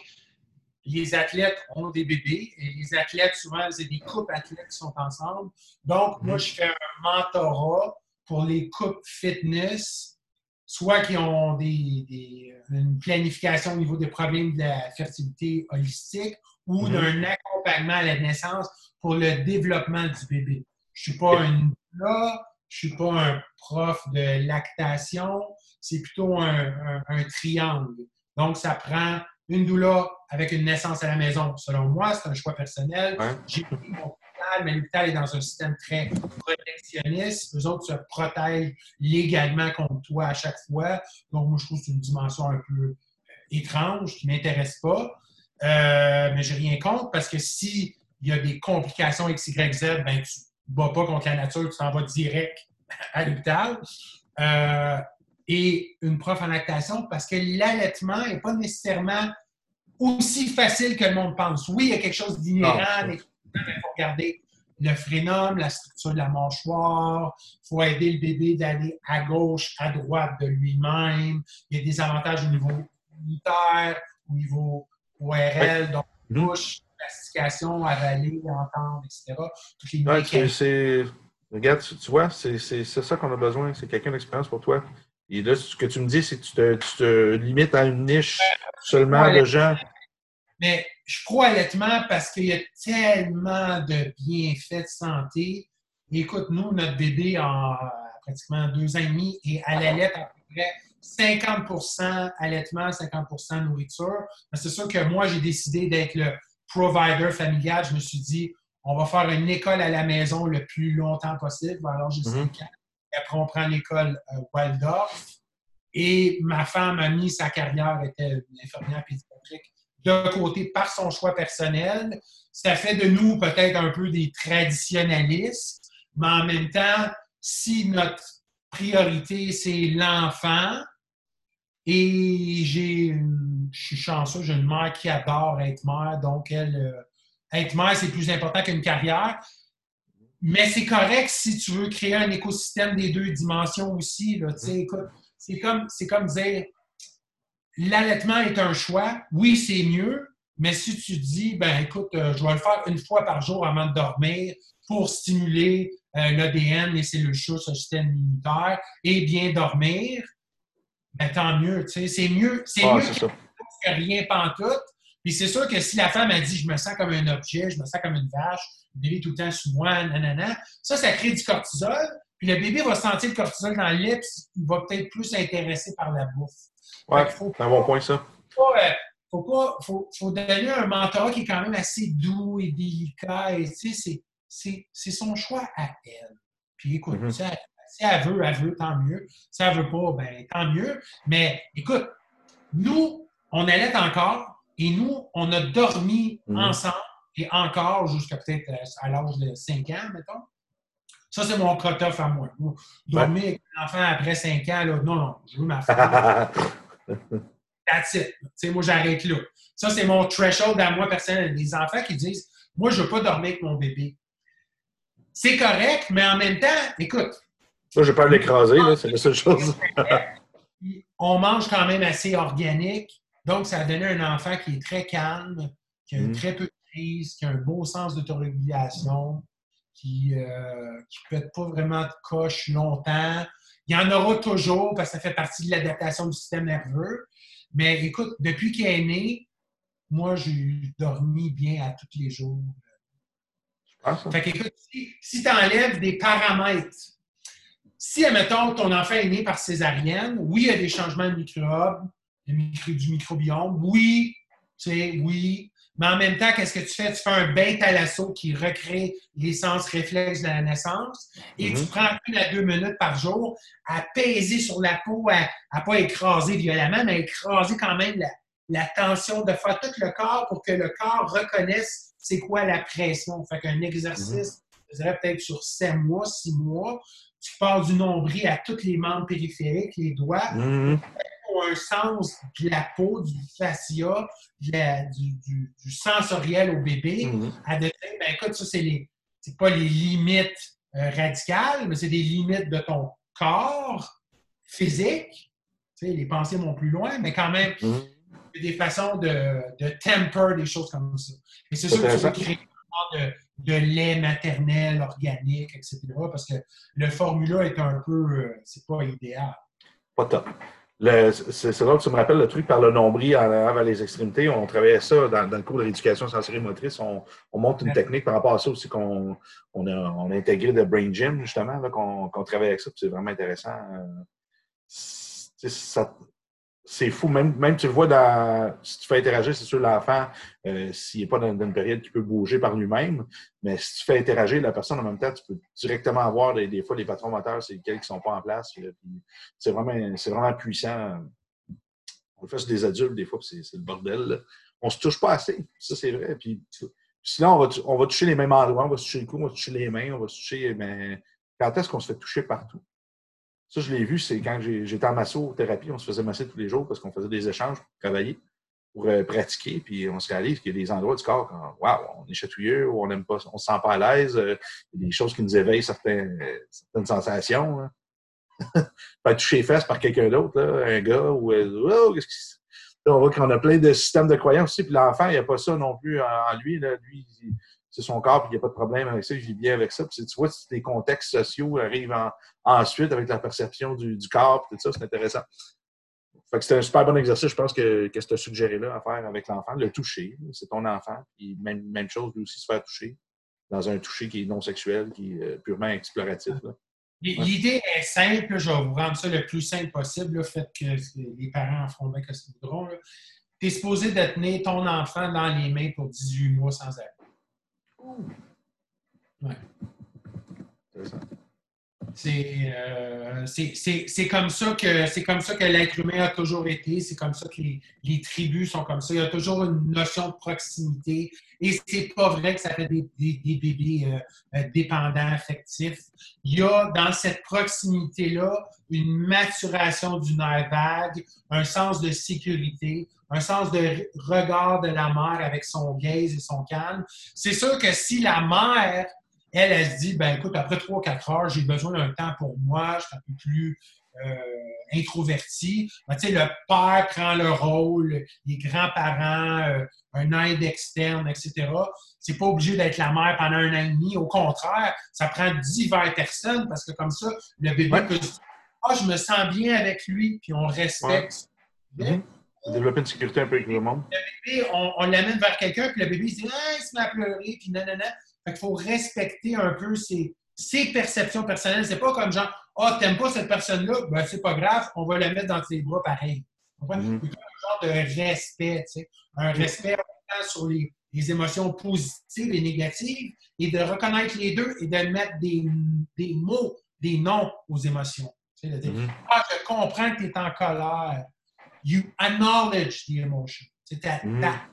les athlètes ont des bébés et les athlètes, souvent, c'est des couples athlètes qui sont ensemble. Donc, moi, je fais un mentorat pour les couples fitness, soit qui ont des, des- une planification au niveau des problèmes de la fertilité holistique ou Mhm. d'un accompagnement à la naissance pour le développement du bébé. Je ne suis pas une là, je ne suis pas un prof de lactation, c'est plutôt un, un- un triangle. Donc, ça prend une doula avec une naissance à la maison. Selon moi, c'est un choix personnel. Ouais. J'ai pris mon hôpital, mais l'hôpital est dans un système très protectionniste. Eux autres se protègent légalement contre toi à chaque fois. Donc, moi, je trouve que c'est une dimension un peu euh, étrange qui ne m'intéresse pas. Euh, mais j'ai rien contre parce que s'il y a des complications X, Y, Z, ben, tu ne bats pas contre la nature, tu t'en vas direct à l'hôpital. Euh, et une prof en lactation parce que l'allaitement n'est pas nécessairement aussi facile que le monde pense. Oui, il y a quelque chose d'inhérent, mais il faut regarder le frénum, la structure de la mâchoire, il faut aider le bébé d'aller à gauche, à droite de lui-même. Il y a des avantages au niveau immunitaire, au niveau ORL, donc bouche, mastication, avaler, entendre, etc. Toutes les Ouais, Regarde, tu, tu vois, c'est c'est- c'est ça qu'on a besoin. C'est quelqu'un d'expérience pour toi. Et là, ce que tu me dis, c'est que tu te, tu te limites à une niche seulement Ouais, de gens. Mais je crois allaitement parce qu'il y a tellement de bienfaits de santé. Écoute, nous, notre bébé en pratiquement deux ans et demi et à l'allait à peu près 50% allaitement, 50% nourriture. C'est sûr que moi, j'ai décidé d'être le provider familial. Je me suis dit, on va faire une école à la maison le plus longtemps possible. Alors, j'ai. 5 ans. Après, on prend l'école euh, Waldorf. Et ma femme a mis sa carrière, était infirmière pédiatrique de côté par son choix personnel. Ça fait de nous peut-être un peu des traditionnalistes, mais en même temps, si notre priorité, c'est l'enfant, et j'ai, je suis chanceux, j'ai une mère qui adore être mère, donc elle, euh, être mère, c'est plus important qu'une carrière. Mais c'est correct si tu veux créer un écosystème des deux dimensions aussi. Là, c'est comme, c'est comme dire l'allaitement est un choix. Oui, c'est mieux, mais si tu dis, ben écoute, euh, je vais le faire une fois par jour avant de dormir pour stimuler euh, l'ADN, les cellules chaudes, le système immunitaire et bien dormir, ben tant mieux. C'est mieux, c'est mieux que, que, rien pantoute. Puis c'est sûr que si la femme a dit, je me sens comme un objet, je me sens comme une vache, bébé tout le temps sous moi, nanana, ça, ça crée du cortisol. Puis le bébé va sentir le cortisol dans le il va peut-être plus s'intéresser par la bouffe. Ouais, c'est un bon point, ça. Euh, faut pas, faut, faut donner un mentor qui est quand même assez doux et délicat. Et, c'est, c'est son choix à elle. Puis écoute, mm-hmm. si, elle, veut, elle veut, tant mieux. Si elle veut pas, ben tant mieux. Mais écoute, nous, on allait encore et nous, on a dormi mm-hmm. ensemble et encore jusqu'à peut-être euh, à l'âge de 5 ans, mettons. Ça, c'est mon cut-off à moi. Dormir avec un enfant après 5 ans, là, non, non, je veux ma femme. That's it. moi, j'arrête là. Ça, c'est mon threshold à moi personnel. Les enfants qui disent Moi, je ne veux pas dormir avec mon bébé. C'est correct, mais en même temps, écoute. Moi, je pas l'écraser, c'est la seule chose. on mange quand même assez organique. Donc, ça a donné un enfant qui est très calme, qui a mm. très peu de qui a un beau sens d'autorégulation, qui ne euh, pète pas vraiment de coche longtemps. Il y en aura toujours parce que ça fait partie de l'adaptation du système nerveux. Mais écoute, depuis qu'il est né, moi, j'ai dormi bien à tous les jours. Fait qu'écoute, si, si tu enlèves des paramètres, si, admettons, ton enfant est né par césarienne, oui, il y a des changements de microbes, du microbiome, oui, tu sais, oui, mais en même temps, qu'est-ce que tu fais? Tu fais un bête à l'assaut qui recrée les sens réflexes de la naissance et tu mhm. prends une à deux minutes par jour à peser sur la peau, à ne pas écraser violemment, mais à écraser quand même la, tension, de faire tout le corps pour que le corps reconnaisse c'est quoi la pression. Fait qu'un exercice, mhm. je dirais peut-être sur sept mois, six mois, tu pars du nombril à tous les membres périphériques, les doigts. Un sens de la peau, du fascia, du, sensoriel au bébé, mhm. à dire, ben écoute, ça, c'est les c'est pas les limites euh, radicales, mais c'est des limites de ton corps physique. Tu sais, les pensées vont plus loin, mais quand même, mhm. des façons de, de temper des choses comme ça. Et c'est sûr que tu veux créer de, de lait maternel, organique, etc. Parce que le formula est un peu, euh, c'est pas idéal. Pas top. C'est là que tu me rappelles le truc par le nombril vers les extrémités. On travaillait ça dans, le cours de rééducation sensorimotrice. On, on monte une technique par rapport à ça aussi qu'on on a, on a, intégré de Brain Gym, justement, qu'on travaille avec ça. C'est vraiment intéressant. Euh, ça, c'est fou. Même, même tu le vois dans, si tu fais interagir, c'est sûr, l'enfant, euh, s'il n'est pas dans, une période qui peut bouger par lui-même, mais si tu fais interagir la personne en même temps, tu peux directement avoir des, fois des patrons moteurs, c'est lesquels qui ne sont pas en place. C'est vraiment, c'est vraiment puissant. On le fait sur des adultes, des fois, c'est le bordel. On ne se touche pas assez. Ça, c'est vrai. Puis, sinon, on va, on va toucher les mêmes endroits, on va se toucher le cou, on va toucher les mains, on va se toucher. Mais quand est-ce qu'on se fait toucher partout? Ça, je l'ai vu, c'est quand j'étais en massothérapie, on se faisait masser tous les jours parce qu'on faisait des échanges pour travailler, pour euh, pratiquer, puis on se réalise qu'il y a des endroits du corps quand, on est chatouilleux, ou on aime pas, on se sent pas à l'aise, euh, il y a des choses qui nous éveillent certaines, certaines sensations. Hein. pas toucher les fesses par quelqu'un d'autre, un gars, ou euh, oh, qu'est-ce qui on voit qu'on a plein de systèmes de croyances aussi, puis l'enfant, il n'y a pas ça non plus en, lui. Là. Lui, c'est son corps, puis il n'y a pas de problème avec ça, il vit bien avec ça. Puis tu vois, les contextes sociaux arrivent ensuite avec la perception du, corps, puis tout ça, c'est intéressant. Fait que c'est un super bon exercice, je pense, que, que tu suggéré-là à faire avec l'enfant, le toucher. C'est ton enfant, puis même, même chose, lui aussi se faire toucher dans un toucher qui est non sexuel, qui est euh, purement exploratif. L'idée est simple, je vais vous rendre ça le plus simple possible, le fait que les parents en feront bien que ce qu'ils voudront. Tu es supposé de tenir ton enfant dans les mains pour 18 mois sans arrêt. Ouais. Euh, c'est comme ça que c'est comme ça que l'être humain a toujours été, c'est comme ça que les, tribus sont comme ça. Il y a toujours une notion de proximité. Et c'est pas vrai que ça fait des, bébés euh, euh, dépendants, affectifs. Il y a dans cette proximité-là une maturation du nerf vague, un sens de sécurité, un sens de regard de la mère avec son gaze et son calme. C'est sûr que si la mère elle, elle se dit, ben écoute, après 3-4 heures, j'ai besoin d'un temps pour moi, je suis un peu plus euh, introverti. Ben, le père prend le rôle, les grands-parents, euh, un aide externe, etc. C'est pas obligé d'être la mère pendant un an et demi. Au contraire, ça prend diverses personnes parce que comme ça, le bébé peut se dire Ah, je me sens bien avec lui, puis on respecte. Développer une sécurité un peu avec le monde. Le bébé, on, l'amène vers quelqu'un, puis le bébé se dit Ah, il se met à pleurer, puis non, non, non. Fait qu'il faut respecter un peu ses, ses perceptions personnelles. C'est pas comme genre, ah, oh, t'aimes pas cette personne-là, ben c'est pas grave, on va la mettre dans tes bras pareil. Mm Un genre de respect, tu sais. Un respect sur les, les, émotions positives et négatives et de reconnaître les deux et de mettre des, des mots, des noms aux émotions. Tu sais, mm Ah, je comprends que tu es en colère. You acknowledge the emotion. C'est ta, mm ta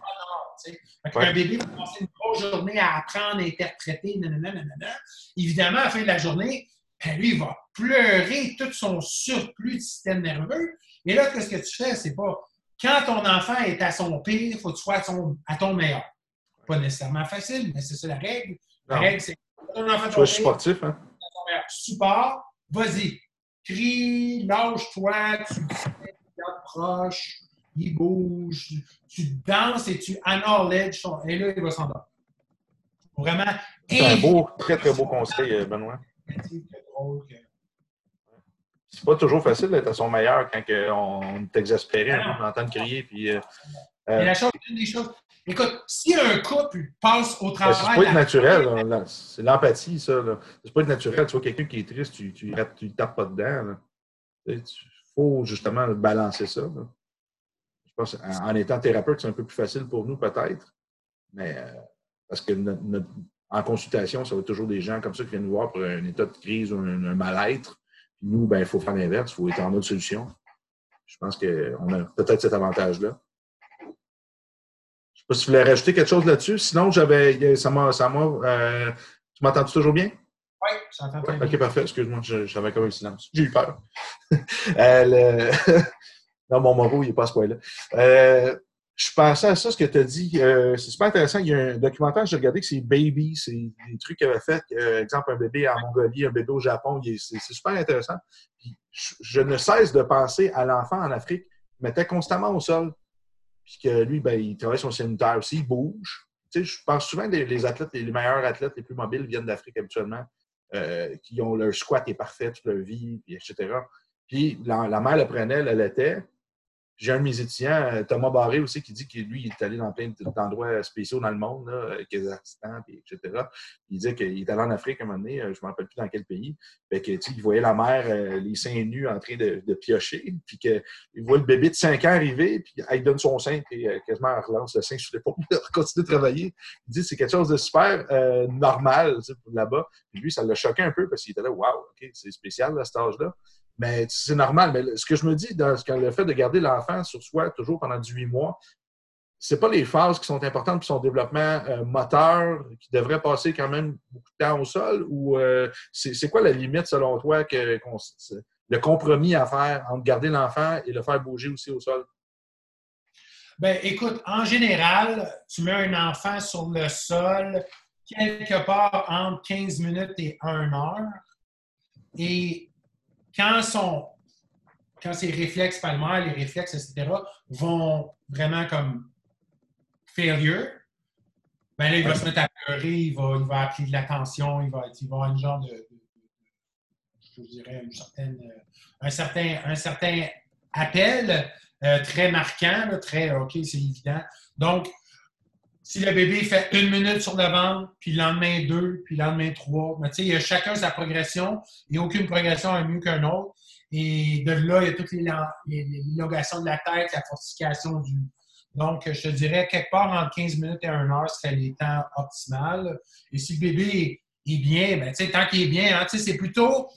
un bébé va passer une grosse journée à apprendre, à interpréter, nanana, nanana. Évidemment, à la fin de la journée, ben, lui, il va pleurer tout son surplus de système nerveux. Et là, qu'est-ce que tu fais? C'est pas quand ton enfant est à son pire, il faut que tu sois à, à, ton meilleur. Pas nécessairement facile, mais c'est ça la règle. La règle, c'est ton enfant tu sportif, hein? Support, vas-y. Crie, lâche-toi, tu il bouge, tu danses et tu acknowledge Et là, il va s'endormir. Vraiment. C'est un beau, très, très beau conseil, euh, Benoît. C'est pas toujours facile d'être à son meilleur quand on est exaspéré, on entend crier. Puis, euh, euh, la chose, une des choses. Écoute, si un couple passe au travail. C'est pas être naturel, c'est l'empathie, ça. C'est pas être naturel. Tu vois quelqu'un qui est triste, tu, tu tapes pas dedans. Faut justement balancer ça. Je pense en étant thérapeute, c'est un peu plus facile pour nous, peut-être. Mais euh, parce que en consultation, ça va toujours des gens comme ça qui viennent nous voir pour un état de crise ou un, mal-être. Puis nous, ben, il faut faire l'inverse, il faut être en mode solution. Je pense qu'on a peut-être cet avantage-là. Je ne sais pas si vous voulez rajouter quelque chose là-dessus. Sinon, j'avais. Ça m'a. Euh, tu m'entends toujours bien? Oui, j'entends ouais, bien. OK, parfait. Excuse-moi, j'avais comme un silence. J'ai eu peur. euh, Non, mon morceau, il n'est pas à ce point-là. Euh, je pensais à ça, ce que tu as dit. Euh, c'est super intéressant. Il y a un documentaire, j'ai regardé que c'est Baby, c'est des trucs qu'il avait fait. Exemple, un bébé en Mongolie, un bébé au Japon. C'est super intéressant. je, ne cesse de penser à l'enfant en Afrique qui mettait constamment au sol. Puis que lui, ben, il travaille son sanitaire aussi, il bouge. Tu sais, je pense souvent que les athlètes, les meilleurs athlètes, les plus mobiles viennent d'Afrique habituellement, qui ont leur squat est parfait toute leur vie, etc. Puis la, la mère le prenait, elle l'allaitait, j'ai un de mes étudiants, euh, Thomas Barré aussi, qui dit que lui, est allé dans plein d'endroits spéciaux dans le monde, là, Kazakhstan, etc. Il disait qu'il est allé en Afrique à un moment donné, euh, je ne me rappelle plus dans quel pays. Fait que, il voyait la mère, euh, les seins nus, en train de, piocher, puis qu'il voit le bébé de 5 ans arriver, puis il donne son sein, puis quasiment relance le sein sur l'épaule, il continue de travailler. Il dit que c'est quelque chose de super normal là-bas. Lui, ça l'a choqué un peu parce qu'il était là, waouh, OK, c'est spécial à cet âge-là. Mais c'est normal. Mais ce que je me dis, dans le fait de garder l'enfant sur soi toujours pendant 18 mois, ce pas les phases qui sont importantes pour son développement euh, moteur, qui devrait passer quand même beaucoup de temps au sol, ou euh, c'est quoi la limite selon toi, que, le compromis à faire entre garder l'enfant et le faire bouger aussi au sol? Bien, écoute, en général, tu mets un enfant sur le sol quelque part entre 15 minutes et 1 heure. Et quand, son, quand ses réflexes palmaires, les réflexes, etc., vont vraiment comme failure, ben là, il va se mettre à pleurer, il va, il va appeler de l'attention, il va, il va avoir une genre de, je dirais, une certaine, un, certain, un certain appel euh, très marquant, très, OK, c'est évident. Donc, si le bébé fait une minute sur le ventre, puis le lendemain deux, puis le lendemain trois, mais tu sais, il y a chacun sa progression et aucune progression est mieux qu'un autre. Et de là, il y a toutes les, l'élongation de la tête, la fortification du. Donc, je te dirais, quelque part entre 15 minutes et 1 heure serait les temps optimales. Et si le bébé est bien, ben, tant qu'il est bien, hein, c'est plutôt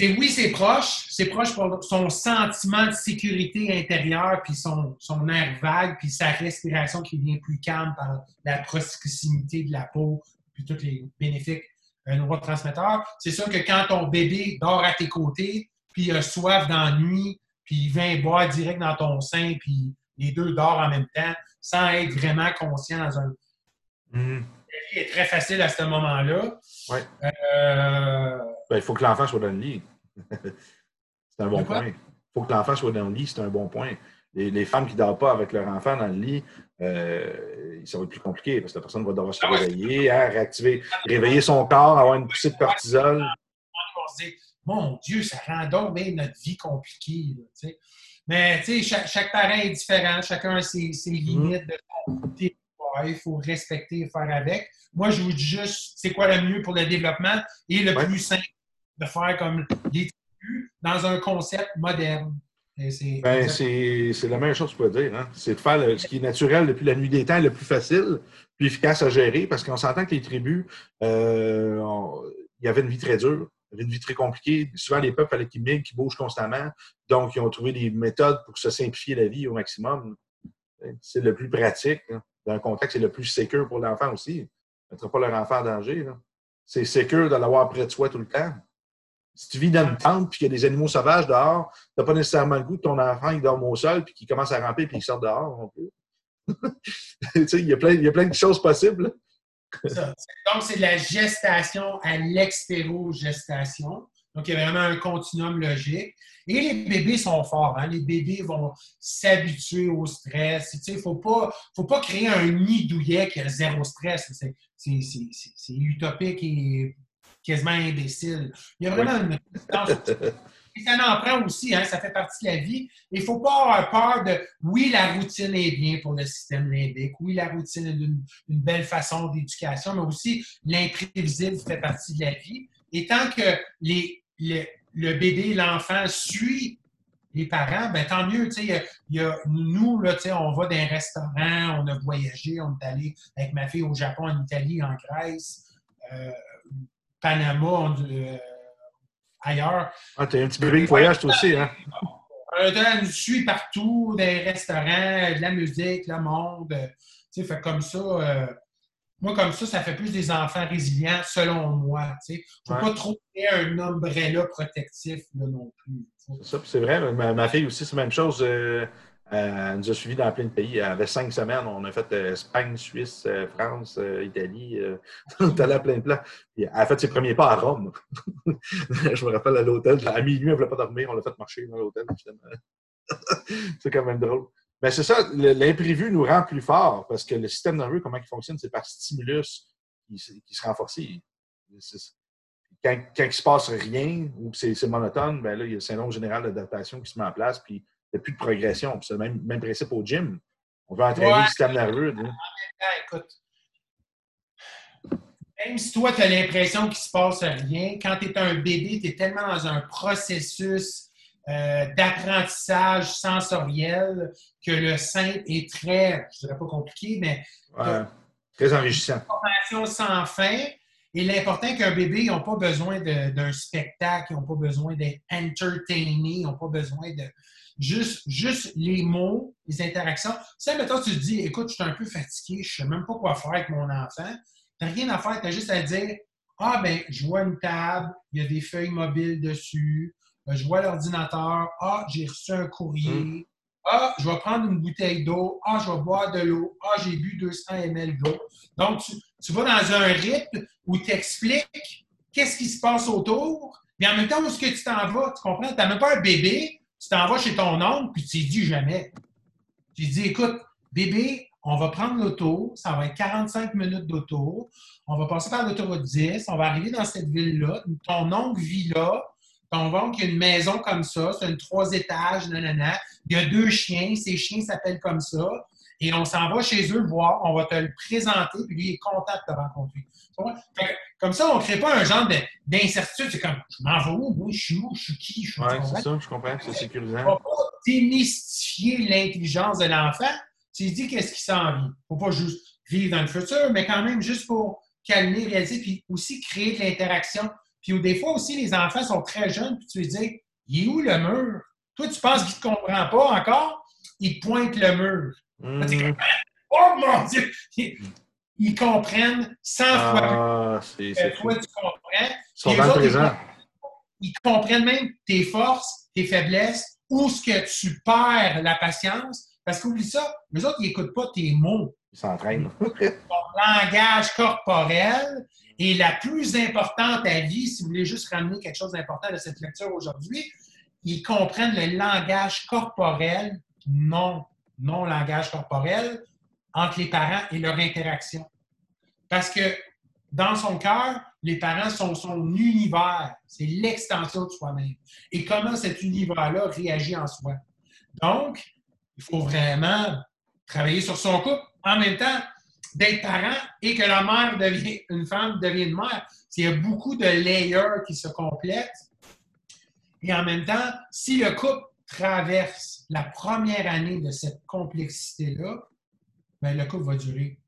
oui, c'est proche. C'est proche pour son sentiment de sécurité intérieure, puis son, son air vague, puis sa respiration qui devient plus calme par la proximité de la peau, puis tous les bénéfices d'un neurotransmetteur. C'est sûr que quand ton bébé dort à tes côtés, puis a soif d'ennui, puis il vient boire direct dans ton sein, puis les deux dorment en même temps, sans être vraiment conscient dans un. Mm. La est très facile à ce moment-là. Ouais. Euh, ben, il faut que l'enfant soit dans le lit. C'est un bon point. Il faut que l'enfant soit dans le lit, c'est un bon point. Les, femmes qui ne dorment pas avec leur enfant dans le lit, euh, ça va être plus compliqué parce que la personne va devoir se ah réveiller, hein, réactiver, réveiller son corps, avoir une poussée de cortisol. Mon Dieu, ça rend donc notre vie compliquée. Mais chaque, chaque parent est différent, chacun a ses, ses mm-hmm. limites de Il faut respecter et faire avec. Moi, je vous dis juste c'est quoi le mieux pour le développement et le plus simple de faire comme les tribus dans un concept moderne. Ben, c'est la meilleure chose que je peux dire. Hein. C'est de faire ce qui est naturel depuis la nuit des temps, le plus facile, plus efficace à gérer, parce qu'on s'entend que les tribus, euh, il y avait une vie très dure, il y avait une vie très compliquée. Souvent, les peuples fallait qu'ils migrent, qu'ils bougent constamment. Donc, ils ont trouvé des méthodes pour se simplifier la vie au maximum. C'est le plus pratique. Dans un contexte, c'est le plus sécur pour l'enfant aussi. Ne pas leur enfant en danger. C'est sécur de l'avoir près de soi tout le temps. Si tu vis dans une tente puis qu'il y a des animaux sauvages dehors, tu n'as pas nécessairement le goût de ton enfant qui dort au sol puis qui commence à ramper puis il sort dehors non il, il y a plein de choses possibles. Donc, c'est de la gestation à l'extéro-gestation. Donc, il y a vraiment un continuum logique. Et les bébés sont forts. Hein? Les bébés vont s'habituer au stress. Il ne faut pas, faut pas créer un nid douillet qui a zéro stress. C'est utopique et quasiment imbécile. Il y a vraiment une Et ça en prend aussi, hein, ça fait partie de la vie. Il ne faut pas avoir peur de oui, la routine est bien pour le système limbique, oui, la routine est une, belle façon d'éducation, mais aussi l'imprévisible fait partie de la vie. Et tant que les, le bébé, l'enfant suit les parents, ben, tant mieux. Y y a, nous, là, on va dans un restaurant, on a voyagé, on est allé avec ma fille au Japon, en Italie, en Grèce. Euh, Panama, euh, ailleurs. Ah, t'es un petit bébé qui voyage, toi aussi, hein? Euh, nous suit partout, des restaurants, de la musique, le monde. Fait comme ça. Moi, comme ça, ça fait plus des enfants résilients, selon moi. Je ne pas trop créer un ombrella protectif là, non plus. C'est ça, c'est vrai. Ma, fille aussi, c'est la même chose. Euh, elle nous a suivis dans plein de pays. Elle avait cinq semaines. On a fait euh, Espagne, Suisse, euh, France, Italie. on est allé à plein de plans. elle a fait ses premiers pas à Rome. je me rappelle à l'hôtel. À minuit, elle ne voulait pas dormir. On l'a fait marcher dans l'hôtel. c'est quand même drôle. Mais c'est ça, l'imprévu nous rend plus forts parce que le système nerveux, comment il fonctionne, c'est par stimulus qui, se renforce. Quand, quand il ne se passe rien ou c'est monotone, ben là, il y a le syndrome général d'adaptation qui se met en place. Puis n'y a plus de progression. C'est le même, même principe au gym. On veut entraîner le système nerveux. écoute, même si toi, tu as l'impression qu'il ne se passe rien, quand tu es un bébé, tu es tellement dans un processus euh, d'apprentissage sensoriel que le sein est très, je dirais pas compliqué, mais très enrichissant. Formation sans fin. Et l'important qu'un bébé, ils n'ont pas besoin d'un spectacle, ils n'ont pas besoin d'être entertainés, ils n'ont pas besoin de, Juste, juste les mots, les interactions. Si, maintenant tu te dis, écoute, je suis un peu fatigué, je ne sais même pas quoi faire avec mon enfant, tu n'as rien à faire, tu as juste à dire, ah, ben, je vois une table, il y a des feuilles mobiles dessus, je vois l'ordinateur, ah, j'ai reçu un courrier, hmm. ah, je vais prendre une bouteille d'eau, ah, je vais boire de l'eau, ah, j'ai bu 200 ml d'eau. Donc, tu, tu, vas dans un rythme où tu expliques qu'est-ce qui se passe autour, mais en même temps, où est-ce que tu t'en vas? Tu comprends? Tu n'as même pas un bébé, tu t'en vas chez ton oncle, puis tu lui dis jamais. Tu dis, écoute, bébé, on va prendre l'auto, ça va être 45 minutes d'auto, on va passer par l'autoroute 10, on va arriver dans cette ville-là, ton oncle vit là, ton oncle a une maison comme ça, c'est une trois étages, nanana, il y a deux chiens, ces chiens s'appellent comme ça, et on s'en va chez eux voir, on va te le présenter, puis lui, il est content de te rencontrer. Comme ça, on ne crée pas un genre d'incertitude. C'est comme, je m'en vais où? Moi, je suis où? Je suis qui? Oui, c'est ça, je comprends. C'est sécurisant. On ne va pas démystifier l'intelligence de l'enfant. Tu dis qu'est-ce qui s'en vit. Il ne faut pas juste vivre dans le futur, mais quand même juste pour calmer, réaliser, puis aussi créer de l'interaction. Puis des fois aussi, les enfants sont très jeunes, puis tu lui dis, il est où le mur? Toi, tu penses qu'il ne te comprend pas encore? Il pointe le mur. Mmh. oh mon Dieu! ils comprennent 100 fois plus que toi, tu comprends. Ils, comprennent même tes forces, tes faiblesses, où ce que tu perds la patience. Parce qu'oublie ça, les autres, ils n'écoutent pas tes mots. Ils s'entraînent. Ton langage corporel est la plus importante à vie, si vous voulez juste ramener quelque chose d'important de cette lecture aujourd'hui, ils comprennent le langage corporel, non, non langage corporel, entre les parents et leur interaction. Parce que dans son cœur, les parents sont son univers. C'est l'extension de soi-même. Et comment cet univers-là réagit en soi. Donc, il faut vraiment travailler sur son couple. En même temps, d'être parent et que la mère devient une femme devient une mère. Il y a beaucoup de layers qui se complètent. Et en même temps, si le couple traverse la première année de cette complexité-là, ben, le couple va durer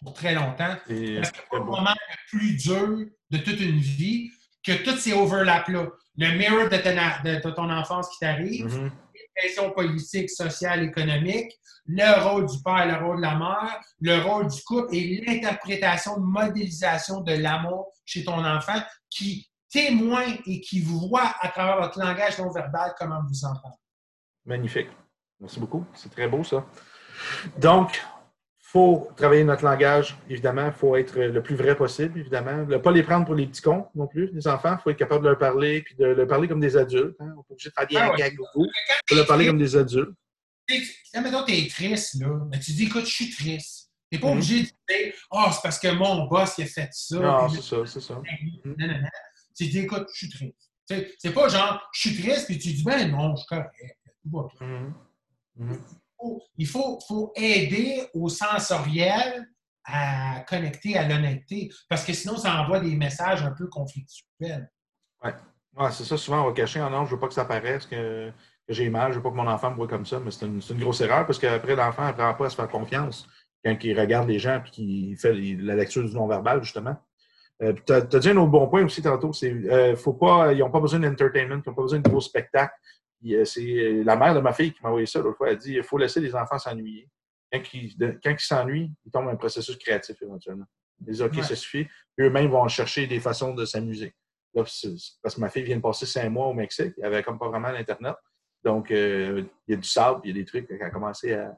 pour très longtemps. C'est le moment le plus dur de toute une vie que tous ces overlaps-là, le mirror de ton, enfance qui t'arrive, mm-hmm. Les pressions politiques, sociales, économiques, le rôle du père, le rôle de la mère, le rôle du couple et l'interprétation, modélisation de l'amour chez ton enfant qui témoigne et qui voit à travers votre langage non verbal comment vous entendez. Magnifique. Merci beaucoup. C'est très beau, ça. Donc, faut travailler notre langage, évidemment. Il faut être le plus vrai possible, évidemment. Ne pas les prendre pour les petits cons non plus, les enfants. Il faut être capable de leur parler, puis de leur parler comme des adultes. Hein. On pas obligé de travailler ah avec vous. Il faut leur parler comme des adultes. Quand maintenant tu es triste, là, mais tu dis, écoute, je suis triste. Tu n'es pas mhm. obligé de dire, oh, c'est parce que mon boss il a fait ça. Non, c'est ça, c'est ça. Non, non, non. Tu dis, écoute, je suis triste. C'est pas genre, je suis triste, puis tu dis, ben non, je suis correct. Tout va bien. Mhm il faut, faut aider au sensoriel à connecter à l'honnêteté, parce que sinon, ça envoie des messages un peu conflictuels. Oui, ouais, c'est ça. Souvent, on va cacher en non, je ne veux pas que ça paraisse, que, j'ai mal, je ne veux pas que mon enfant me voit comme ça, mais c'est une, une, grosse erreur parce qu'après, l'enfant n'apprend pas à se faire confiance quand il regarde les gens et qu'il fait la lecture du non-verbal, justement. Tu as, dit un autre bon point aussi tantôt, c'est euh, faut pas, ils n'ont pas besoin d'entertainment, ils n'ont pas besoin de gros spectacles. Euh, c'est euh, la mère de ma fille qui m'a envoyé ça l'autre fois. Elle dit il faut laisser les enfants s'ennuyer. Quand ils s'ennuient, ils tombent dans un processus créatif éventuellement. Ils disent OK, ça suffit. Eux-mêmes vont chercher des façons de s'amuser. Parce que ma fille vient de passer cinq mois au Mexique. Elle avait comme pas vraiment l'Internet. Donc, euh, il y a du sable, il y a des trucs qui ont commencé à,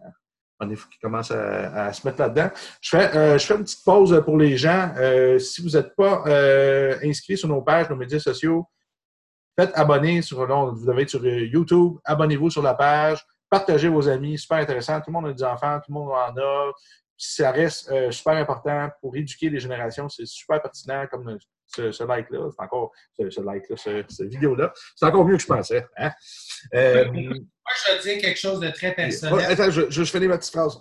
qui commencent à, se mettre là-dedans. Je fais, je fais une petite pause pour les gens. si vous n'êtes pas inscrits sur nos pages, nos médias sociaux, Faites abonner sur, vous devez être sur euh, YouTube, abonnez-vous sur la page, partagez vos amis, super intéressant. Tout le monde a des enfants, tout le monde en a. Ça reste euh, super important pour éduquer les générations. C'est super pertinent comme ce, like-là. C'est encore ce, like-là, cette vidéo-là. C'est encore mieux que je pensais. Hein? Euh, Moi, je vais dire quelque chose de très personnel. attends, je, je, finis ma petite phrase.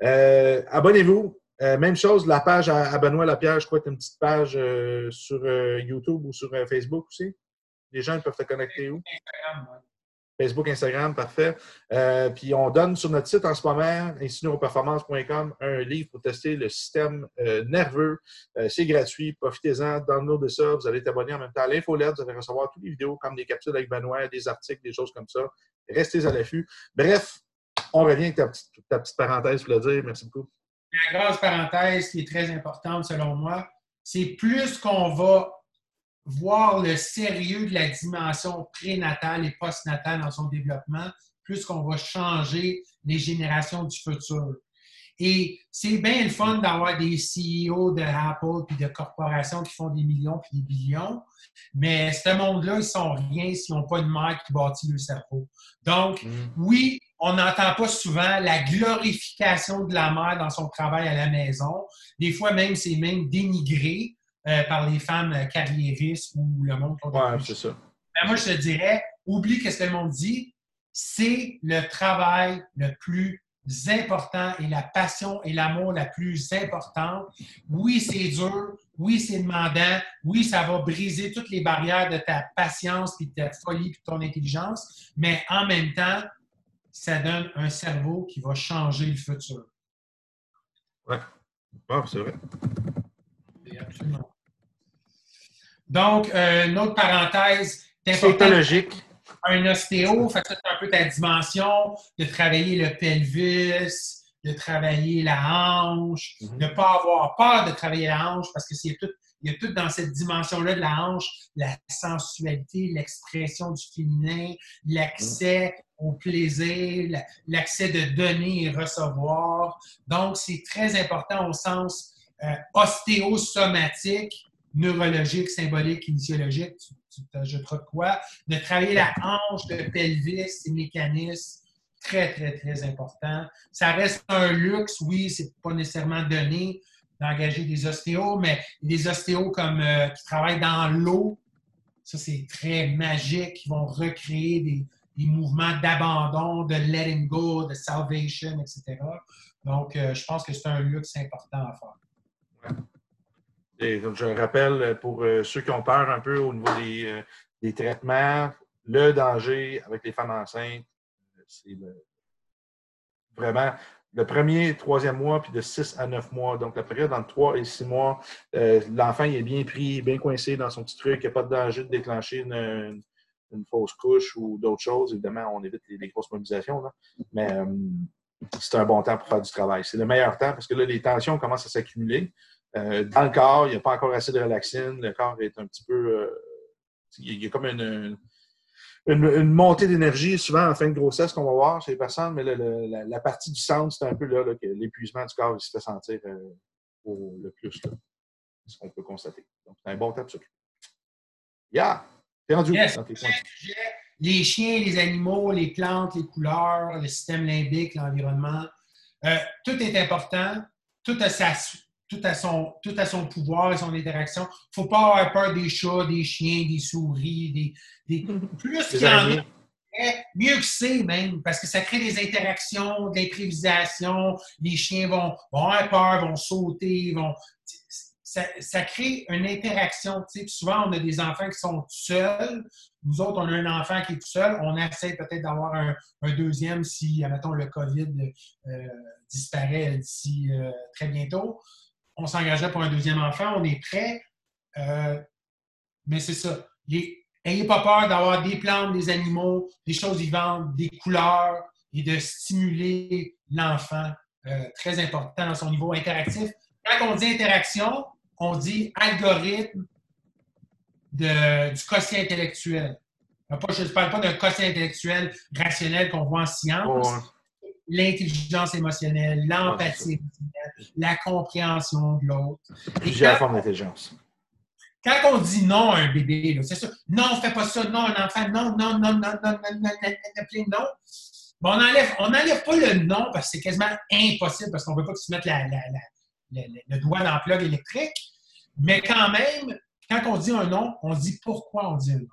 abonnez-vous. même chose, la page à, Benoît Lapierre, je crois que tu une petite page sur YouTube ou sur Facebook aussi? Les gens peuvent te connecter où? Instagram, Facebook, Instagram, parfait. Euh, puis on donne sur notre site en ce moment, insinuroperformance.com, un livre pour tester le système euh, nerveux. Euh, c'est gratuit, profitez-en, downloadez ça, vous allez être abonné en même temps à l'infolette, vous allez recevoir toutes les vidéos comme des capsules avec Benoît, des articles, des choses comme ça. Restez à l'affût. Bref, on revient avec ta petite, ta petite parenthèse pour le dire. Merci beaucoup. La grosse parenthèse qui est très importante selon moi, c'est plus qu'on va voir le sérieux de la dimension prénatale et postnatale dans son développement, plus qu'on va changer les générations du futur. Et c'est bien le fun d'avoir des CEO de Apple puis de corporations qui font des millions puis des billions, mais ce monde-là, ils sont rien s'ils n'ont pas une mère qui bâtit le cerveau. Donc, mm. oui, on n'entend pas souvent la glorification de la mère dans son travail à la maison. Des fois, même, c'est même dénigré. Euh, par les femmes carriéristes ou le monde. Oui, c'est ça. Ben, moi, je te dirais, oublie ce que le monde dit. C'est le travail le plus important et la passion et l'amour la plus importante. Oui, c'est dur. Oui, c'est demandant. Oui, ça va briser toutes les barrières de ta patience, puis de ta folie, puis de ton intelligence. Mais en même temps, ça donne un cerveau qui va changer le futur. Oui, c'est vrai. Absolument. Donc, euh, une autre parenthèse. Psychologique. Un ostéo, fait c'est un peu ta dimension de travailler le pelvis, de travailler la hanche, de mhm. ne pas avoir peur de travailler la hanche parce que c'est tout, il y a tout dans cette dimension-là de la hanche, la sensualité, l'expression du féminin, l'accès au plaisir, l'accès de donner et recevoir. Donc, c'est très important au sens euh, ostéosomatique neurologique, symbolique, kinesiologique, tu, tu de quoi? De travailler la hanche, le pelvis, les mécanismes, très, très, très important. Ça reste un luxe, oui, c'est pas nécessairement donné d'engager des ostéos, mais des ostéos comme euh, qui travaillent dans l'eau, ça c'est très magique, ils vont recréer des, des mouvements d'abandon, de letting go, de salvation, etc. Donc, euh, je pense que c'est un luxe important à faire. Je rappelle, pour euh, ceux qui ont peur un peu au niveau des, des traitements, le danger avec les femmes enceintes, c'est vraiment le premier, troisième mois, puis de 6 à 9 mois. Donc, la période entre 3 et 6 mois, euh, l'enfant est bien pris, bien coincé dans son petit truc. Il n'y a pas de danger de déclencher une, fausse couche ou d'autres choses. Évidemment, on évite les, grosses mobilisations, mais euh, c'est un bon temps pour faire du travail. C'est le meilleur temps parce que là, les tensions commencent à s'accumuler. Euh, dans le corps, il n'y a pas encore assez de relaxine. Le corps est un petit peu. il y a comme une une, montée d'énergie, souvent en fin de grossesse qu'on va voir chez les personnes, mais la, partie du centre, c'est un peu là, que l'épuisement du corps il se fait sentir euh, le plus. C'est ce qu'on peut constater. Donc, c'est un bon temps de s'occuper. Yeah! T'es rendu yes. Les chiens, les animaux, les plantes, les couleurs, le système limbique, l'environnement, euh, tout est important. Tout a sa, tout à son, tout à son pouvoir et son interaction. Il ne faut pas avoir peur des chats, des chiens, des souris, des, plus qu'il y en a, mieux que c'est même, parce que ça crée des interactions, de l'improvisation. Les chiens vont, avoir peur, vont sauter, vont. Ça, crée une interaction. Souvent, on a des enfants qui sont seuls. Nous autres, on a un enfant qui est tout seul. On essaie peut-être d'avoir un, deuxième si, admettons, le COVID euh, disparaît d'ici euh, très bientôt on s'engageait pour un deuxième enfant, on est prêt. Euh, mais c'est ça. N'ayez pas peur d'avoir des plantes, des animaux, des choses vivantes, des couleurs et de stimuler l'enfant. Très important dans son niveau interactif. Quand on dit interaction, on dit algorithme de, du quotient intellectuel. Je ne parle pas d'un quotient intellectuel rationnel qu'on voit en science l'intelligence émotionnelle, l'empathie la compréhension de l'autre. Plusieurs formes d'intelligence. Quand on dit non à un bébé, c'est ça. Non, fais pas ça. Non, un enfant. Non, non, non, non, non, non, non, non, non. Bon, on n'enlève on enlève pas le non parce que c'est quasiment impossible parce qu'on ne veut pas que tu mettes la, la, la, le doigt dans le plug électrique. Mais quand même, quand on dit un non, on dit pourquoi on dit un non.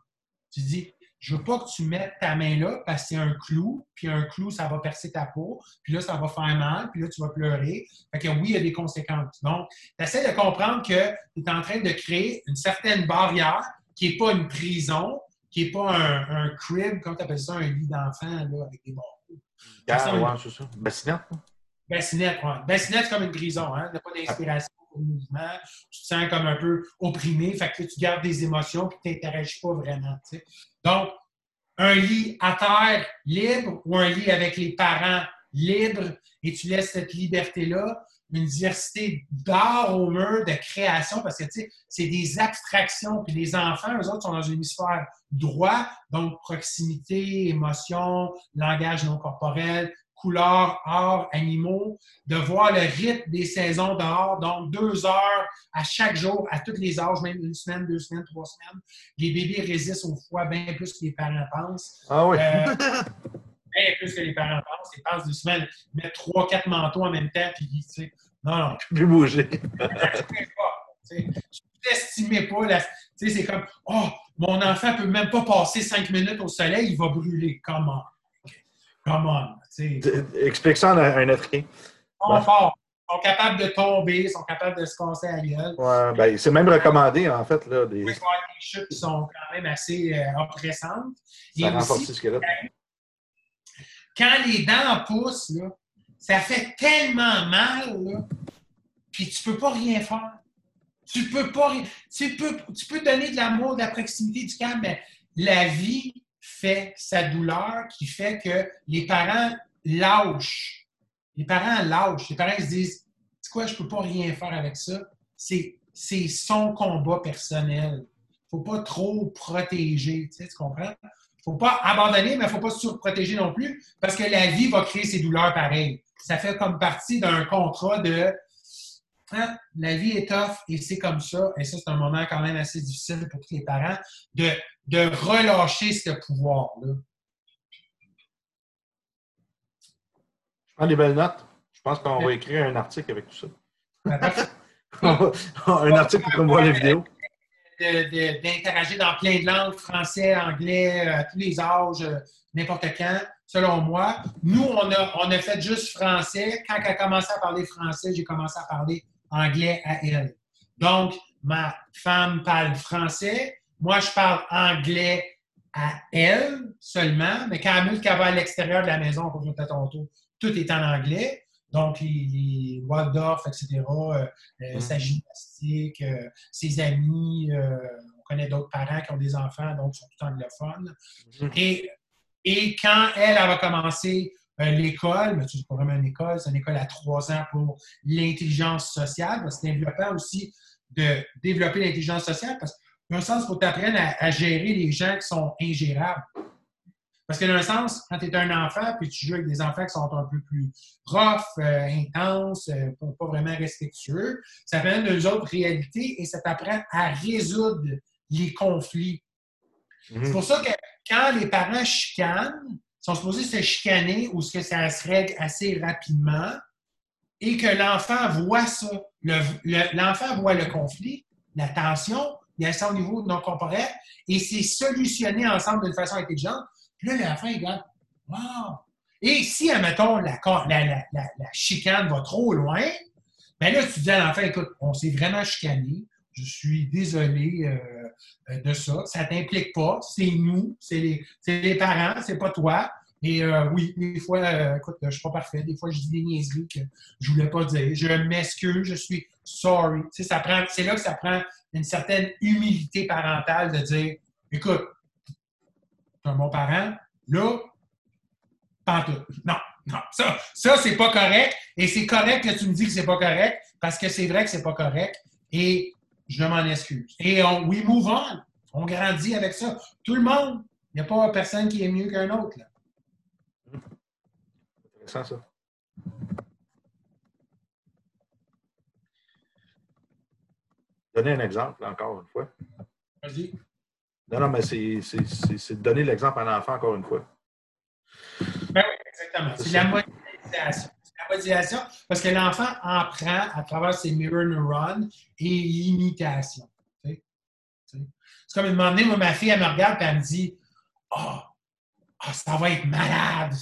Tu dis, je veux pas que tu mettes ta main là parce que c'est un clou, puis un clou, ça va percer ta peau, puis là, ça va faire mal, puis là, tu vas pleurer. Fait que oui, il y a des conséquences. Donc, tu essaies de comprendre que tu es en train de créer une certaine barrière qui n'est pas une prison, qui n'est pas un, crib, comme tu appelles ça, un lit d'enfant avec des barreaux. Ah, ouais, c'est ça. Bassinette. Bassinette, oui. Bassinette, c'est comme une prison, hein? Tu n'as pas d'inspiration au mouvement. Tu te sens comme un peu opprimé. Fait que tu gardes des émotions et tu n'interagis pas vraiment. Donc, un lit à terre libre ou un lit avec les parents libres et tu laisses cette liberté-là, une diversité d'art au mur, de création, parce que tu sais, c'est des abstractions. Puis les enfants, eux autres, sont dans un hémisphère droit, donc proximité, émotion, langage non corporel, couleurs, arts, animaux, de voir le rythme des saisons dehors, donc deux heures à chaque jour, à tous les âges, même une semaine, deux semaines, trois semaines. Les bébés résistent au froid bien plus que les parents pensent. Ah oui. Euh, bien plus que les parents pensent. Ils pensent deux semaines, mettre trois, quatre manteaux en même temps, puis, tu sais, non, non. Plus bouger. Je n'estimez pas, tu sais, c'est comme, oh, mon enfant ne peut même pas passer cinq minutes au soleil, il va brûler. Comment? Come on. Explique ça à un Africain. Ils sont capables de tomber, ils sont capables de se casser la gueule. Ouais, ben, c'est même recommandé, en fait. Là, des... des chutes qui sont quand même assez euh, oppressantes. Ça renforce le squelette. Quand les dents poussent, là, ça fait tellement mal, là, puis tu peux pas rien faire. Tu peux pas tu peux, tu peux donner de l'amour, de la proximité du calme, mais la vie fait sa douleur qui fait que les parents lâchent. Les parents lâchent. Les parents se disent C'est quoi, je ne peux pas rien faire avec ça. C'est son combat personnel. Il ne faut pas trop protéger. Tu, sais, tu comprends? Il ne faut pas abandonner, mais il ne faut pas surprotéger non plus parce que la vie va créer ses douleurs pareilles. Ça fait comme partie d'un contrat de hein, la vie est tough et c'est comme ça. Et ça, c'est un moment quand même assez difficile pour tous les parents de, de relâcher ce pouvoir-là. Je prends des belles notes. Je pense qu'on va écrire un article avec tout ça. un article pour qu'on voit la vidéo. D'interagir dans plein de langues, français, anglais, à tous les âges, euh, n'importe quand, selon moi. Nous, on a, on a fait juste français. Quand elle a commencé à parler français, j'ai commencé à parler anglais à elle. Donc, ma femme parle français. Moi, je parle anglais à elle seulement, mais quand elle va à l'extérieur de la maison, pour à ton tour, tout est en anglais. Donc, les, Waldorf, etc., euh, euh, mm. sa gymnastique, euh, ses amis, on connaît d'autres parents qui ont des enfants, donc ils sont tout anglophones. Mm. Et, et quand elle, elle va commencer l'école, mais c'est pas vraiment une école, c'est une école à trois ans pour l'intelligence sociale, parce que c'est développant aussi de développer l'intelligence sociale, parce qu'un sens, il faut t'apprendre à, gérer les gens qui sont ingérables. Parce que dans un sens, quand tu es un enfant, puis tu joues avec des enfants qui sont un peu plus rough, euh, intenses, euh, pas vraiment respectueux, ça fait une autres réalités et ça t'apprend à résoudre les conflits. Mhm. C'est pour ça que quand les parents chicanent, sont supposés se chicaner ou ce que ça se règle assez rapidement et que l'enfant voit ça. L'enfant voit le conflit, la tension, il y a ça au niveau non corporel et c'est solutionné ensemble d'une façon intelligente. Puis là, l'enfant, il regarde, wow! Et si, admettons, la, la, la, la, chicane va trop loin, bien là, tu dis à l'enfant, écoute, on s'est vraiment chicané, je suis désolé euh, euh, de ça, ça t'implique pas, c'est nous, c'est les, les, parents, c'est pas toi. Et euh, oui, des fois, écoute, je suis pas parfait, des fois, je dis des niaiseries que je voulais pas dire. Je m'excuse, je suis sorry. Tu c'est là que ça prend une certaine humilité parentale de dire, écoute, un bon parent. Là, tout. Non, non. Ça, ça c'est pas correct. Et c'est correct que tu me dis que c'est pas correct parce que c'est vrai que c'est pas correct. Et je m'en excuse. Et on, we move on. On grandit avec ça. Tout le monde. Il n'y a pas personne qui est mieux qu'un autre. Là. Intéressant, ça. Donner un exemple, encore une fois. Vas-y. Non, non, mais c'est donner l'exemple à un enfant, encore une fois. Ben oui, exactement. C'est la modélisation. Parce que l'enfant apprend à travers ses mirror neurons et l'imitation. C'est comme une moment donné, moi, ma fille, elle me regarde et elle me dit oh, oh, ça va être malade.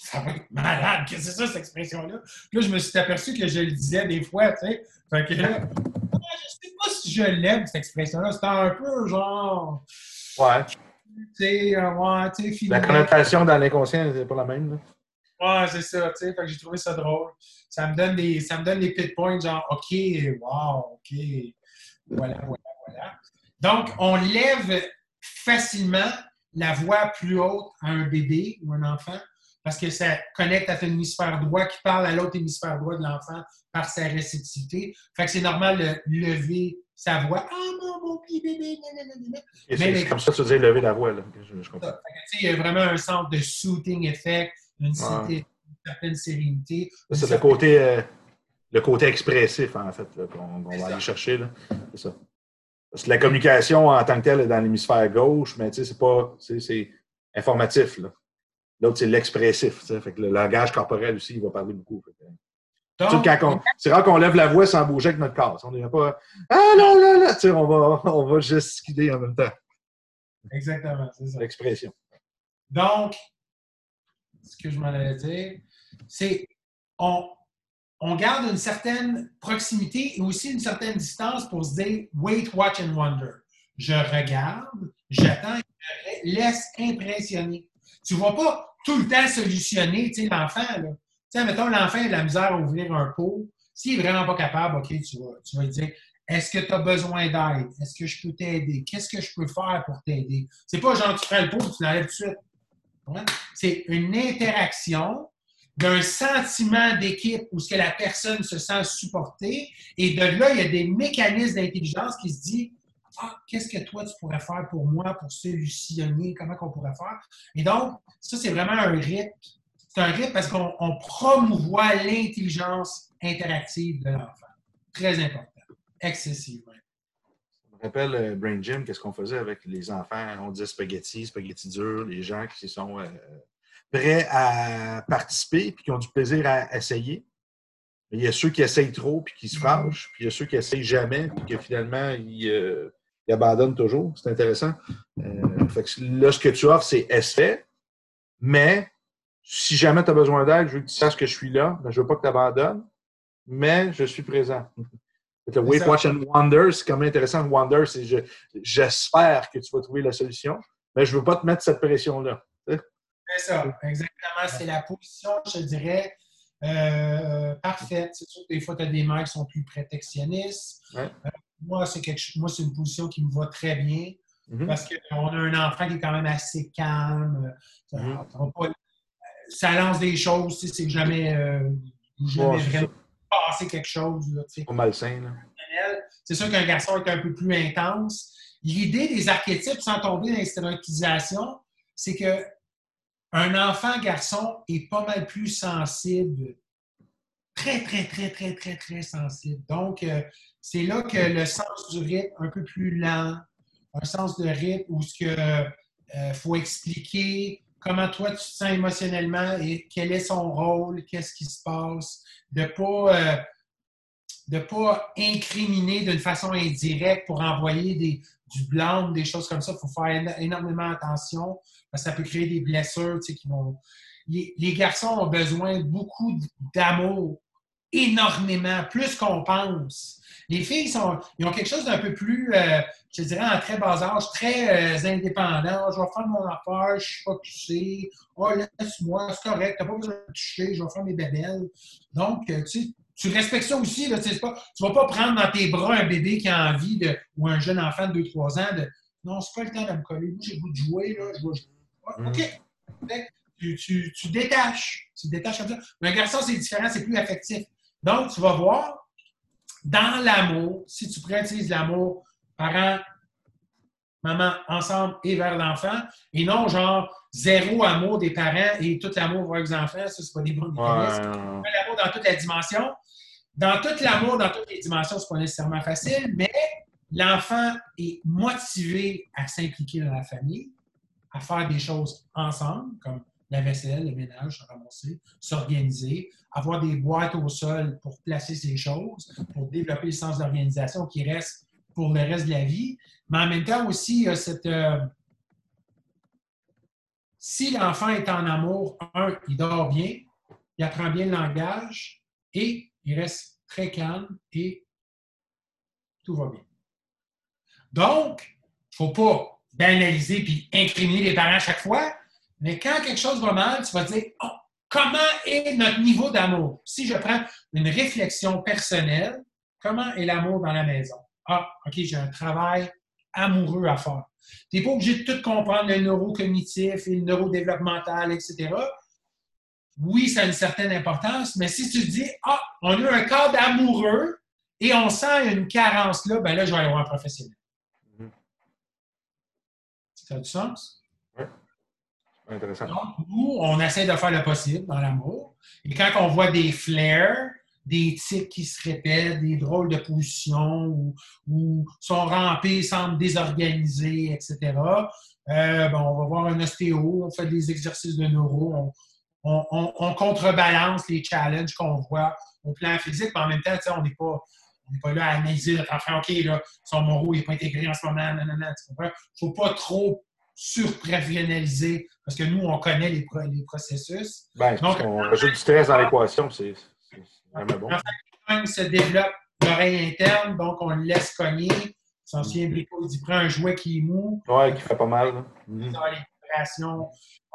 Ça va être malade. Qu'est-ce que c'est ça, cette expression-là? Là, je me suis aperçu que je le disais des fois, tu sais. Fait que là, je sais pas si je l'aime, cette expression-là. C'était un peu genre. Ouais. Tu sais, ouais, tu sais, La connotation dans l'inconscient, c'est pas la même, là. Ouais, c'est ça, tu sais. Fait que j'ai trouvé ça drôle. Ça me donne des, ça me donne des pit points, genre, OK, wow, OK. Voilà, voilà, voilà. Donc, on lève facilement la voix plus haute à un bébé ou un enfant parce que ça connecte à ton hémisphère droit qui parle à l'autre hémisphère droit de l'enfant par sa réceptivité. Fait que c'est normal de lever sa voix. Ah, mon, mon petit bébé, C'est comme ça que tu dis lever la voix, là. Je, comprends. il y a vraiment un centre de soothing effect, une, certaine sérénité. C'est le côté, euh, le côté expressif, en fait, qu'on va aller chercher. C'est ça. Parce que la communication en tant que telle est dans l'hémisphère gauche, mais c'est pas. C'est informatif. Là. L'autre, c'est l'expressif. Fait que le langage corporel aussi, il va parler beaucoup. C'est rare qu'on lève la voix sans bouger avec notre corps. On n'est pas Ah non, là, là, on va, on va gesticuler en même temps. Exactement, c'est ça. L'expression. Donc, ce que je m'en allais dire, c'est on, on garde une certaine proximité et aussi une certaine distance pour se dire wait, watch and wonder. Je regarde, j'attends, je laisse impressionner. Tu ne vas pas tout le temps solutionner l'enfant. Tu sais, mettons, l'enfant a de la misère à ouvrir un pot. S'il n'est vraiment pas capable, OK, tu vas, tu vas lui dire Est-ce que tu as besoin d'aide? Est-ce que je peux t'aider? Qu'est-ce que je peux faire pour t'aider? C'est pas genre tu prends le pot et tu l'enlèves tout de suite. C'est une interaction d'un sentiment d'équipe où ce que la personne se sent supportée. Et de là, il y a des mécanismes d'intelligence qui se disent ah, qu'est-ce que toi, tu pourrais faire pour moi, pour solutionner, comment qu'on pourrait faire. Et donc, ça, c'est vraiment un rythme c'est un rythme parce qu'on promouvoit l'intelligence interactive de l'enfant. Très important. Excessivement. Rappelle, euh, Brain Gym, qu'est-ce qu'on faisait avec les enfants? On disait spaghetti, spaghetti dur, les gens qui sont euh, prêts à participer et qui ont du plaisir à essayer. il y a ceux qui essayent trop puis qui se fâchent, puis il y a ceux qui essayent jamais puis que finalement, ils, euh, abandonnent toujours. C'est intéressant. là, ce que tu offres, c'est essai, mais si jamais tu as besoin d'aide, je veux que tu saches que je suis là. Ben, je veux pas que tu abandonnes, mais je suis présent. Le Wait, Watch and Wonder, c'est quand même intéressant. Wonder, c'est j'espère que tu vas trouver la solution, mais je ne veux pas te mettre cette pression-là. C'est ça, exactement. C'est la position, je dirais, euh, parfaite. C'est sûr que des fois, tu as des mères qui sont plus prétectionnistes. Euh, moi, c'est moi, c'est une position qui me va très bien. Mm-hmm. Parce qu'on a un enfant qui est quand même assez calme. Mm-hmm ça lance des choses, c'est jamais, euh, jamais vraiment passé quelque chose. Pas malsain. C'est sûr qu'un garçon est un peu plus intense. L'idée des archétypes, sans tomber dans l'instrumentalisation, c'est que un enfant garçon est pas mal plus sensible. Très, très, très, très, très, très sensible. Donc, euh, c'est là que le sens du rythme un peu plus lent, un sens de rythme où ce que euh, faut expliquer, comment toi tu te sens émotionnellement et quel est son rôle, qu'est-ce qui se passe, de ne pas, euh, pas incriminer d'une façon indirecte pour envoyer des, du blanc, des choses comme ça. Il faut faire énormément attention parce que ça peut créer des blessures qui vont. les garçons ont besoin beaucoup d'amour, énormément, plus qu'on pense. Les filles, sont, ils ont quelque chose d'un peu plus, euh, je dirais, en très bas âge, très euh, indépendant. Je vais faire mon affaire, je ne suis pas touché. Oh, laisse-moi, c'est correct, tu n'as pas besoin de toucher, je vais faire mes bébelles. Donc, euh, tu tu respectes ça aussi. Là, tu ne vas pas prendre dans tes bras un bébé qui a envie de, ou un jeune enfant de 2-3 ans de Non, c'est pas le temps de me coller. Moi, j'ai le goût de jouer. Là, je vais jouer. OK. Tu, tu, tu, détaches. Tu détaches comme ça. Mais un garçon, c'est différent, c'est plus affectif. Donc, tu vas voir, dans l'amour, si tu précises l'amour, parents, maman, ensemble et vers l'enfant, et non genre zéro amour des parents et tout l'amour vers les enfants, ça, c'est pas des bons mécanismes. L'amour dans toutes les dimensions. Dans tout l'amour, dans toutes les dimensions, c'est pas nécessairement facile, mais l'enfant est motivé à s'impliquer dans la famille, à faire des choses ensemble, comme la vaisselle, le ménage, se ramasser, s'organiser, avoir des boîtes au sol pour placer ces choses, pour développer le sens d'organisation qui reste pour le reste de la vie. Mais en même temps aussi, il y a cette. Euh, si l'enfant est en amour, un, il dort bien, il apprend bien le langage et il reste très calme et tout va bien. Donc, il ne faut pas banaliser puis incriminer les parents à chaque fois, mais quand quelque chose va mal, tu vas dire oh, comment est notre niveau d'amour? Si je prends une réflexion personnelle, comment est l'amour dans la maison? Ah, OK, j'ai un travail amoureux à faire. Tu n'es pas obligé de tout comprendre le neurocognitif et le neurodéveloppemental, etc. Oui, ça a une certaine importance, mais si tu te dis, ah, on a un cadre amoureux et on sent une carence là, ben là, je vais aller voir un professionnel. Mm-hmm. Ça a du sens? Donc, nous, on essaie de faire le possible dans l'amour. Et quand on voit des flares, des tics qui se répètent, des drôles de positions ou, sont rampés, semblent désorganisés, etc., euh, ben, on va voir un ostéo, on fait des exercices de neuro, on, on, contrebalance les challenges qu'on voit au plan physique, mais en même temps, on n'est pas, pas là à analyser notre enfant. OK, là, son neuro n'est pas intégré en ce moment. Il ne faut pas trop surprofessionnaliser parce que nous, on connaît les, les processus. Ben, Donc, on rajoute du stress dans l'équation, c'est vraiment bon. L'enfant se développe l'oreille interne, donc on le laisse cogner. Son chien Brico, il dit prend un jouet qui est mou. Oui, qui fait pas mal. Mm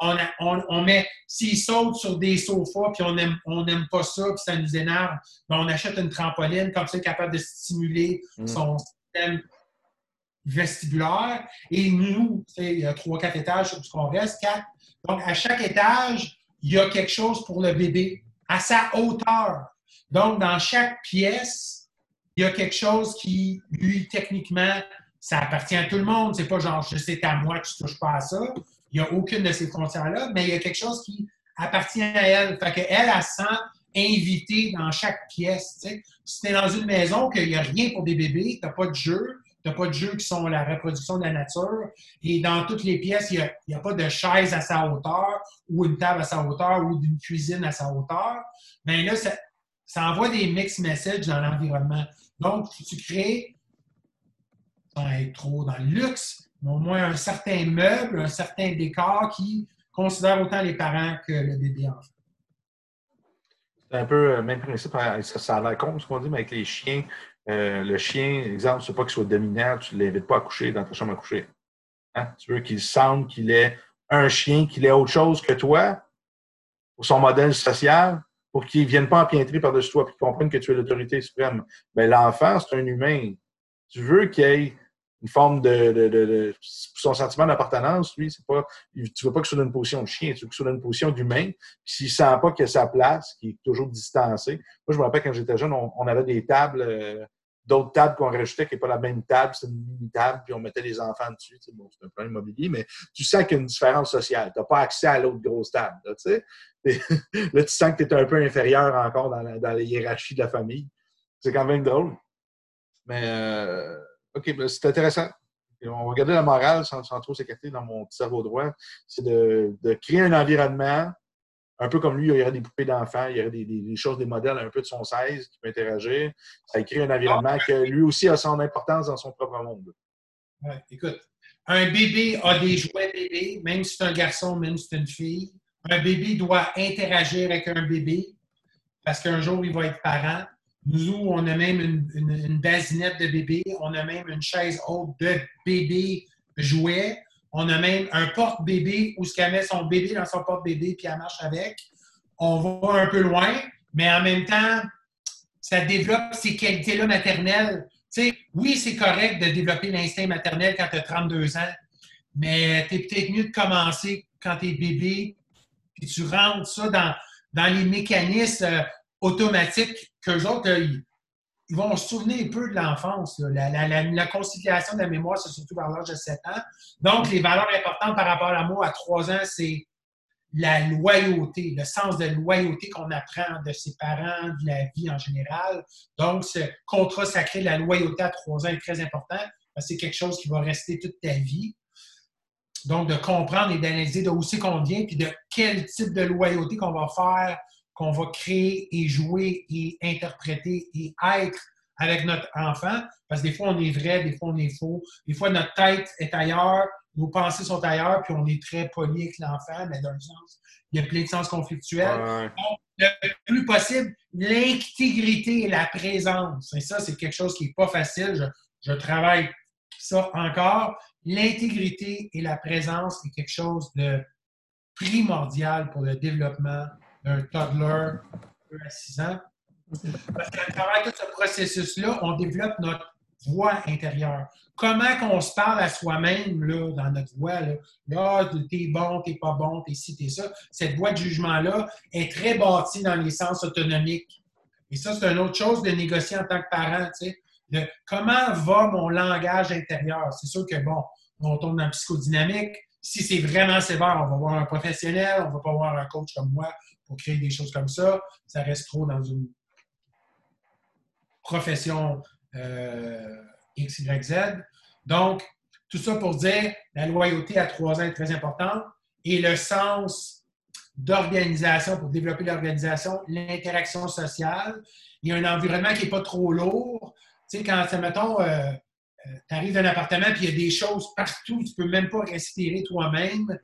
On, on, on, met, s'il saute sur des sofas, puis on n'aime on aime pas ça, puis ça nous énerve, ben on achète une trampoline, comme ça, capable de stimuler mm. son système vestibulaire. Et nous, il y a trois, quatre étages sur reste, quatre. Donc, à chaque étage, il y a quelque chose pour le bébé, à sa hauteur. Donc, dans chaque pièce, il y a quelque chose qui, lui, techniquement, ça appartient à tout le monde. C'est pas genre, je sais, à moi, tu touches pas à ça. Il n'y a aucune de ces frontières-là, mais il y a quelque chose qui appartient à elle. Fait qu'elle, elle, elle sent invitée dans chaque pièce. Si tu es dans une maison qu'il n'y a rien pour des bébés, tu n'as pas de jeu, n'as pas de jeux qui sont la reproduction de la nature, et dans toutes les pièces, il n'y a, a, pas de chaise à sa hauteur, ou une table à sa hauteur, ou d'une cuisine à sa hauteur, bien là, ça, ça envoie des mixed messages dans l'environnement. Donc, tu crées, sans être trop dans le luxe, mais au moins un certain meuble, un certain décor qui considère autant les parents que le bébé enfant. C'est un peu le même principe, hein, ça, a l'air con ce qu'on dit, mais avec les chiens, euh, le chien, exemple, veux pas qu'il soit dominant, tu ne l'invites pas à coucher dans ta chambre à coucher. Hein? Tu veux qu'il sente qu'il est un chien, qu'il est autre chose que toi, pour son modèle social, pour qu'il ne vienne pas empiétrer par-dessus toi, pour qu'il comprenne que tu es l'autorité suprême. Mais ben, l'enfant, c'est un humain. Tu veux qu'il ait une forme de, de, de, son sentiment d'appartenance, lui, c'est pas, tu veux pas qu'il soit dans une position de chien, tu veux qu'il soit dans une position d'humain. S'il sent pas qu'il a sa place, qu'il est toujours distancé. Moi, je me rappelle quand j'étais jeune, on, avait des tables, euh, d'autres tables qu'on rajoutait qui n'est pas la même table, c'est une mini-table, puis on mettait les enfants dessus. bon, c'est un problème immobilier, mais tu sens qu'il y a une différence sociale. Tu n'as pas accès à l'autre grosse table. Là, tu sais. là, tu sens que tu es un peu inférieur encore dans la, dans hiérarchie de la famille. C'est quand même drôle. Mais euh, OK, ben, c'est intéressant. on va regarder la morale sans, trop s'écarter dans mon petit cerveau droit. C'est de, créer un environnement, un peu comme lui, il y aurait des poupées d'enfants, il y aurait des, choses, des modèles un peu de son 16 qui peut interagir. Ça crée un environnement que lui aussi a son importance dans son propre monde. Ouais, écoute, un bébé a des jouets bébés, même si c'est un garçon, même si c'est une fille. Un bébé doit interagir avec un bébé parce qu'un jour, il va être parent. Nous, on a même une, basinette de bébé, on a même une chaise haute de bébé jouet, on a même un porte-bébé où ce qu'elle met son bébé dans son porte-bébé puis elle marche avec. On va un peu loin, mais en même temps, ça développe ces qualités-là maternelles. oui, c'est correct de développer l'instinct maternel quand tu as 32 ans, mais tu es peut-être mieux de commencer quand tu es bébé, puis tu rentres ça dans, dans les mécanismes euh, automatique qu'eux autres, ils, vont se souvenir un peu de l'enfance. La, conciliation de la mémoire, c'est surtout vers l'âge de 7 ans. Donc, les valeurs importantes par rapport à l'amour à 3 ans, c'est la loyauté, le sens de loyauté qu'on apprend de ses parents, de la vie en général. Donc, ce contrat sacré de la loyauté à 3 ans est très important c'est quelque chose qui va rester toute ta vie. Donc, de comprendre et d'analyser d'où c'est qu'on vient, puis de quel type de loyauté qu'on va faire qu'on va créer et jouer et interpréter et être avec notre enfant, parce que des fois on est vrai, des fois on est faux, des fois notre tête est ailleurs, nos pensées sont ailleurs, puis on est très poli avec l'enfant, mais dans le sens, il y a plein de sens conflictuels. Donc, le plus possible, l'intégrité et la présence. Et ça, c'est quelque chose qui n'est pas facile. Je, je travaille ça encore. L'intégrité et la présence est quelque chose de primordial pour le développement d'un toddler à 6 ans. Parce qu'à travers tout ce processus-là, on développe notre voix intérieure. Comment qu'on se parle à soi-même là, dans notre voix, là, là t'es bon, t'es pas bon, t'es ci, t'es ça. Cette voix de jugement-là est très bâtie dans les sens autonomiques. Et ça, c'est une autre chose de négocier en tant que parent, tu sais. De comment va mon langage intérieur? C'est sûr que, bon, on tombe dans la psychodynamique. Si c'est vraiment sévère, on va voir un professionnel, on va pas voir un coach comme moi pour créer des choses comme ça. Ça reste trop dans une profession euh, X, Y, Z. Donc, tout ça pour dire la loyauté à trois ans est très importante et le sens d'organisation pour développer l'organisation, l'interaction sociale et un environnement qui n'est pas trop lourd. Tu sais, quand, mettons, euh, euh, tu arrives dans un appartement et il y a des choses partout, tu ne peux même pas respirer toi-même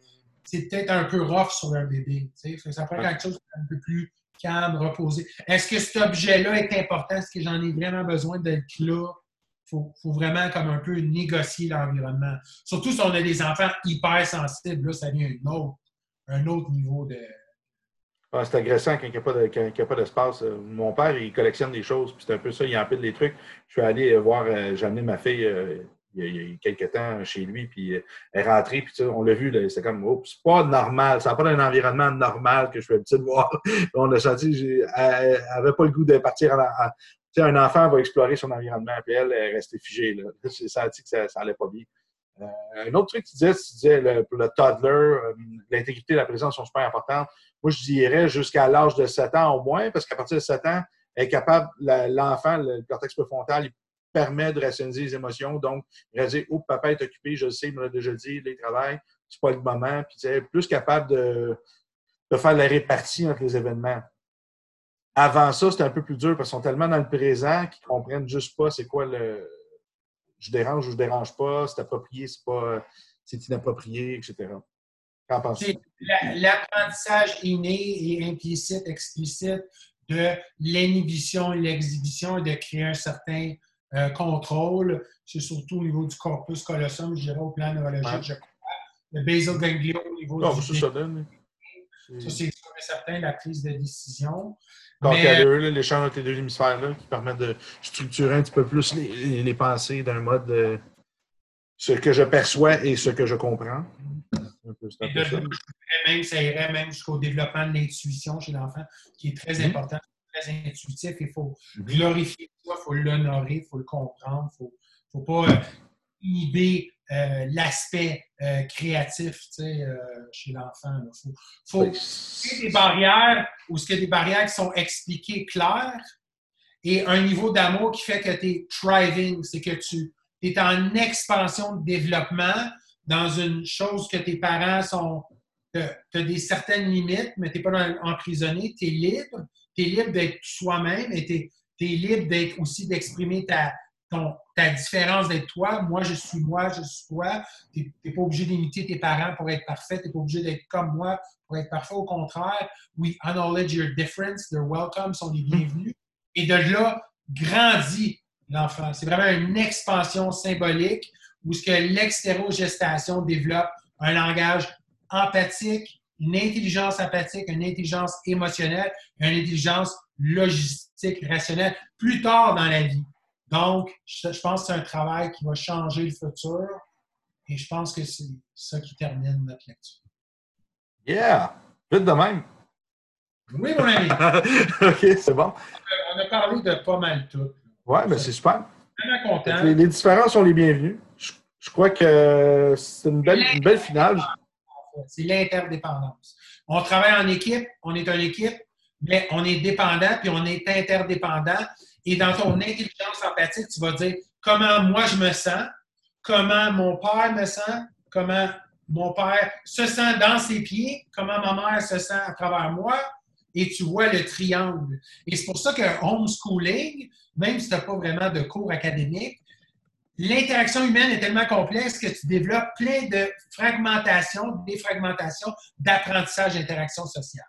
c'est peut-être un peu rough sur un bébé. Ça prend quelque chose un peu plus calme, reposé. Est-ce que cet objet-là est important? Est-ce que j'en ai vraiment besoin d'être là? Il faut, vraiment comme un peu négocier l'environnement. Surtout si on a des enfants hyper sensibles, là, ça vient un autre, un autre niveau de. Ah, c'est agressant quand il n'y a pas d'espace. Mon père, il collectionne des choses, puis c'est un peu ça, il empile des trucs. Je suis allé voir, euh, j'ai amené ma fille il y, a, quelques temps chez lui, puis euh, elle est rentrée, puis on l'a vu, c'est comme, oh, c'est pas normal, ça n'a pas un environnement normal que je fais petit de voir. on a senti, elle n'avait pas le goût de partir en, sais, un enfant va explorer son environnement, puis elle, est restée figée. Là. J'ai senti que ça n'allait pas bien. Euh, un autre truc que tu disais, tu disais le, pour le toddler, euh, l'intégrité et la présence sont super importantes. Moi, je dirais jusqu'à l'âge de 7 ans au moins, parce qu'à partir de 7 ans, elle est capable, l'enfant, le cortex préfrontal, il permet de rationaliser les émotions. Donc, dire, oh, papa est occupé, je le sais, me l'a déjà dit, il travaille, c'est pas le moment. Puis, tu plus capable de, de faire la répartie entre les événements. Avant ça, c'était un peu plus dur parce qu'ils sont tellement dans le présent qu'ils ne comprennent juste pas c'est quoi le je dérange ou je dérange pas, c'est approprié, c'est pas c'est inapproprié, etc. Qu'en penses-tu? L'apprentissage inné et implicite, explicite de l'inhibition l'exhibition et de créer un certain euh, contrôle, c'est surtout au niveau du corpus callosum, je dirais au plan neurologique, je crois. Le basal ganglion au niveau non, du... Ça, ça donne. Ça, c'est certain, la prise de décision. Donc, il y a l'échange entre les deux hémisphères là, qui permet de structurer un petit peu plus les, les pensées d'un mode de ce que je perçois et ce que je comprends. Un peu, ça. Même, ça irait même jusqu'au développement de l'intuition chez l'enfant, qui est très mm-hmm. important, très intuitif. Il faut mm-hmm. glorifier ça, il faut l'honorer, il faut le comprendre, il ne faut, pas euh, inhiber euh, l'aspect euh, créatif chez l'enfant. Il faut, faut des barrières ou ce a des barrières qui sont expliquées claires et un niveau d'amour qui fait que tu es thriving, c'est que tu es en expansion de développement dans une chose que tes parents sont. Tu as des certaines limites, mais tu n'es pas emprisonné, tu es libre. Tu es libre d'être soi-même et tu es, libre d'être aussi d'exprimer ta, ta différence d'être toi. Moi, je suis moi, je suis toi. Tu n'es pas obligé d'imiter tes parents pour être parfait. Tu n'es pas obligé d'être comme moi pour être parfait. Au contraire, we acknowledge your difference. They're welcome, sont les bienvenus. Et de là, grandit l'enfant. C'est vraiment une expansion symbolique où ce que l'extérogestation développe un langage empathique, une intelligence empathique, une intelligence émotionnelle, une intelligence logistique, rationnelle, plus tard dans la vie. Donc, je, pense que c'est un travail qui va changer le futur et je pense que c'est ça qui termine notre lecture. Yeah! Vite de même. Oui, mon ami. OK, c'est bon. On a parlé de pas mal tout. Oui, mais c'est super. Vraiment content. Les, les, différences sont les bienvenus. Je, crois que c'est une belle, une belle finale. C'est l'interdépendance. On travaille en équipe, on est une équipe, mais on est dépendant puis on est interdépendant. Et dans ton intelligence empathique, tu vas dire comment moi je me sens, comment mon père me sent, comment mon père se sent dans ses pieds, comment ma mère se sent à travers moi, et tu vois le triangle. Et c'est pour ça que homeschooling, même si tu n'as pas vraiment de cours académiques, l'interaction humaine est tellement complexe que tu développes plein de fragmentations, défragmentations d'apprentissage d'interaction sociale.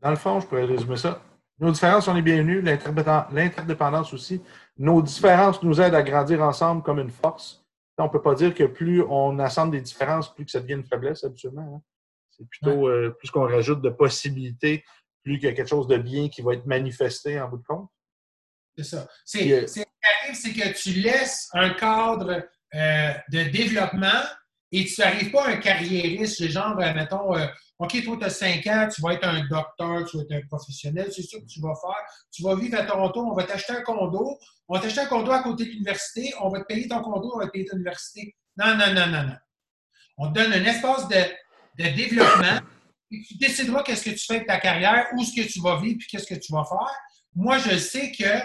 Dans le fond, je pourrais résumer ça. Nos différences sont les bienvenues, l'interdépendance aussi. Nos différences nous aident à grandir ensemble comme une force. On ne peut pas dire que plus on assemble des différences, plus que ça devient une faiblesse habituellement. Hein. C'est plutôt euh, plus qu'on rajoute de possibilités, plus qu'il y a quelque chose de bien qui va être manifesté en bout de compte. C'est ça. C'est, euh, ce qui arrive, c'est que tu laisses un cadre euh, de développement et tu n'arrives pas à un carriériste, genre, mettons, OK, toi, tu as 5 ans, tu vas être un docteur, tu vas être un professionnel, c'est ça que tu vas faire. Tu vas vivre à Toronto, on va t'acheter un condo, on va t'acheter un condo à côté de l'université, on va te payer ton condo, on va te payer ton université. Non, non, non, non, non. On te donne un espace de, de développement et tu décideras qu'est-ce que tu fais avec ta carrière, où est-ce que tu vas vivre, puis qu'est-ce que tu vas faire. Moi, je sais que,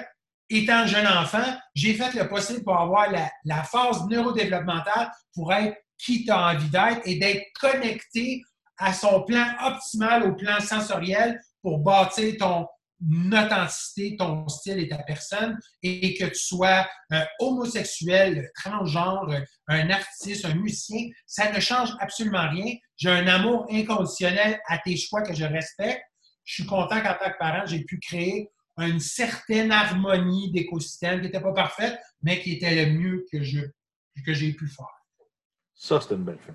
étant jeune enfant, j'ai fait le possible pour avoir la, la phase neurodéveloppementale pour être qui tu as envie d'être et d'être connecté à son plan optimal, au plan sensoriel pour bâtir ton authenticité, ton style et ta personne, et que tu sois euh, homosexuel, transgenre, un artiste, un musicien, ça ne change absolument rien. J'ai un amour inconditionnel à tes choix que je respecte. Je suis content qu'en tant que parent, j'ai pu créer une certaine harmonie d'écosystème qui n'était pas parfaite, mais qui était le mieux que je que j'ai pu faire. Ça, c'est une belle fin.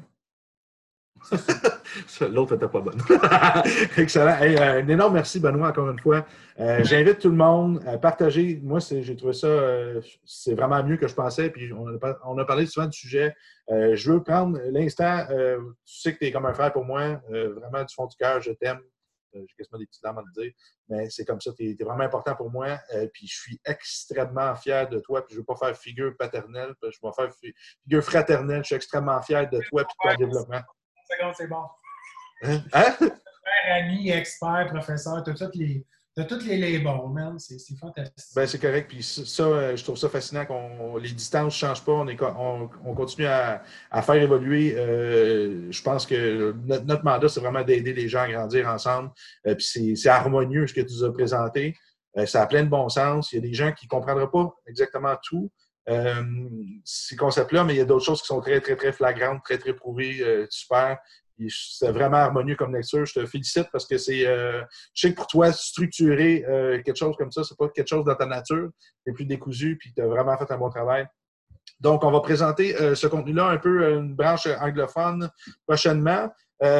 L'autre n'était pas bonne. Excellent. Euh, un énorme merci, Benoît, encore une fois. Euh, j'invite tout le monde à partager. Moi, j'ai trouvé ça, euh, c'est vraiment mieux que je pensais. Puis on a, parlé souvent du sujet. je veux prendre l'instant. tu sais que tu es comme un frère pour moi. vraiment, du fond du cœur, je t'aime. J'ai quasiment des petites larmes à le dire. Mais c'est comme ça. Tu es, vraiment important pour moi. puis je suis extrêmement fier de toi. Puis je ne veux pas faire figure paternelle. Je vais faire figure fraternelle. Je suis extrêmement fier de toi et de ton développement c'est bon. Hein? hein? ami, expert, professeur, tu as tous les, toutes les labels, man. C'est fantastique. Ben, c'est correct. Puis ça, euh, je trouve ça fascinant qu'on les distances ne changent pas. On, on, continue à, faire évoluer. Euh, je pense que notre, mandat, c'est vraiment d'aider les gens à grandir ensemble. Euh, puis c'est harmonieux ce que tu nous as présenté. ça a plein de bon sens. Il y a des gens qui ne comprendraient pas exactement tout. ces concepts-là, mais il y a d'autres choses qui sont très, très, très flagrantes, très, très prouvées, super. C'est vraiment harmonieux comme lecture. Je te félicite parce que c'est. Euh, je sais que pour toi, structurer euh, quelque chose comme ça, c'est pas quelque chose dans ta nature. Tu es plus décousu, puis tu as vraiment fait un bon travail. Donc, on va présenter euh, ce contenu-là, un peu une branche anglophone prochainement.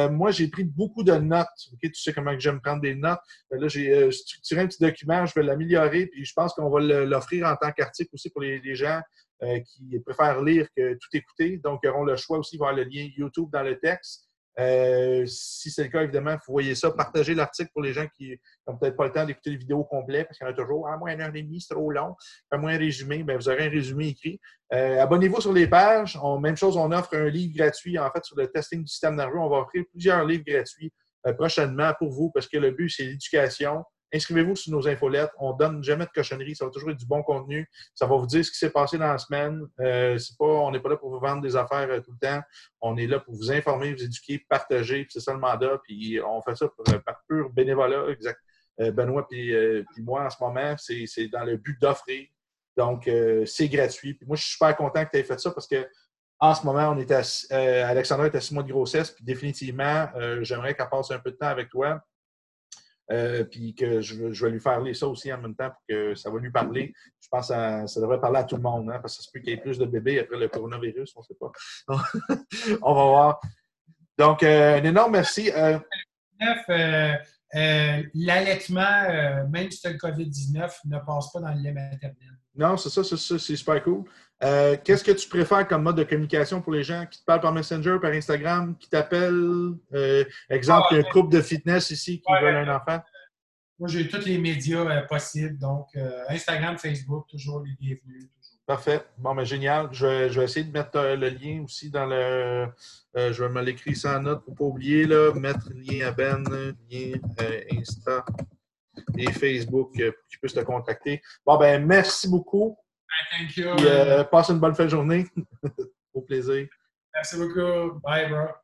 moi, j'ai pris beaucoup de notes. Tu sais comment j'aime prendre des notes. là, j'ai structuré un petit document, je vais l'améliorer, puis je pense qu'on va l'offrir en tant qu'article aussi pour les, gens qui préfèrent lire que tout écouter. Donc, ils auront le choix aussi, voir le lien YouTube dans le texte. Euh, si c'est le cas, évidemment, vous voyez ça. Partagez l'article pour les gens qui n'ont peut-être pas le temps d'écouter les vidéos complètes parce qu'il y en a toujours. Ah, moi, une heure et demie, c'est trop long. Fais-moi un résumé. Bien, vous aurez un résumé écrit. Euh, abonnez-vous sur les pages. même chose, on offre un livre gratuit, en fait, sur le testing du système nerveux. On va offrir plusieurs livres gratuits euh, prochainement pour vous parce que le but, c'est l'éducation. Inscrivez-vous sur nos infolettes. On ne donne jamais de cochonnerie. Ça va toujours être du bon contenu. Ça va vous dire ce qui s'est passé dans la semaine. Euh, pas, on n'est pas là pour vous vendre des affaires euh, tout le temps. On est là pour vous informer, vous éduquer, partager. C'est ça le mandat. Puis on fait ça euh, par pur bénévolat. Exact. Benoît et moi, en ce moment, c'est dans le but d'offrir. Donc, c'est gratuit. Puis moi, je suis super content que tu aies fait ça parce que en ce moment, Alexandra est à six mois de grossesse. Puis définitivement, j'aimerais qu'elle passe un peu de temps avec toi euh, puis que je, vais lui faire lire ça aussi en même temps pour que ça va lui parler. Je pense que ça, devrait parler à tout le monde, hein, parce que ça se peut qu'il y ait plus de bébés après le coronavirus, on ne sait pas. on va voir. Donc, euh, un énorme merci. Euh, L'allaitement, même si tu as le COVID-19, ne passe pas dans le lait maternel. Non, c'est ça, c'est super cool. Euh, qu'est-ce que tu préfères comme mode de communication pour les gens qui te parlent par Messenger, par Instagram, qui t'appellent? Euh, exemple, il y a un couple de fitness ici qui veulent un enfant. Moi, j'ai tous les médias euh, possibles. Donc, Instagram, Facebook, toujours les bienvenus. Parfait. Bon, mais génial. Je vais, essayer de mettre le lien aussi dans le. je vais me l'écrire sans note pour ne pas oublier. Là, mettre lien à Ben, lien Insta et Facebook pour qu'ils puissent te contacter. Bon, ben merci beaucoup. Thank you. Euh, passe une bonne fin de journée. Au plaisir. Merci beaucoup. Bye, bro.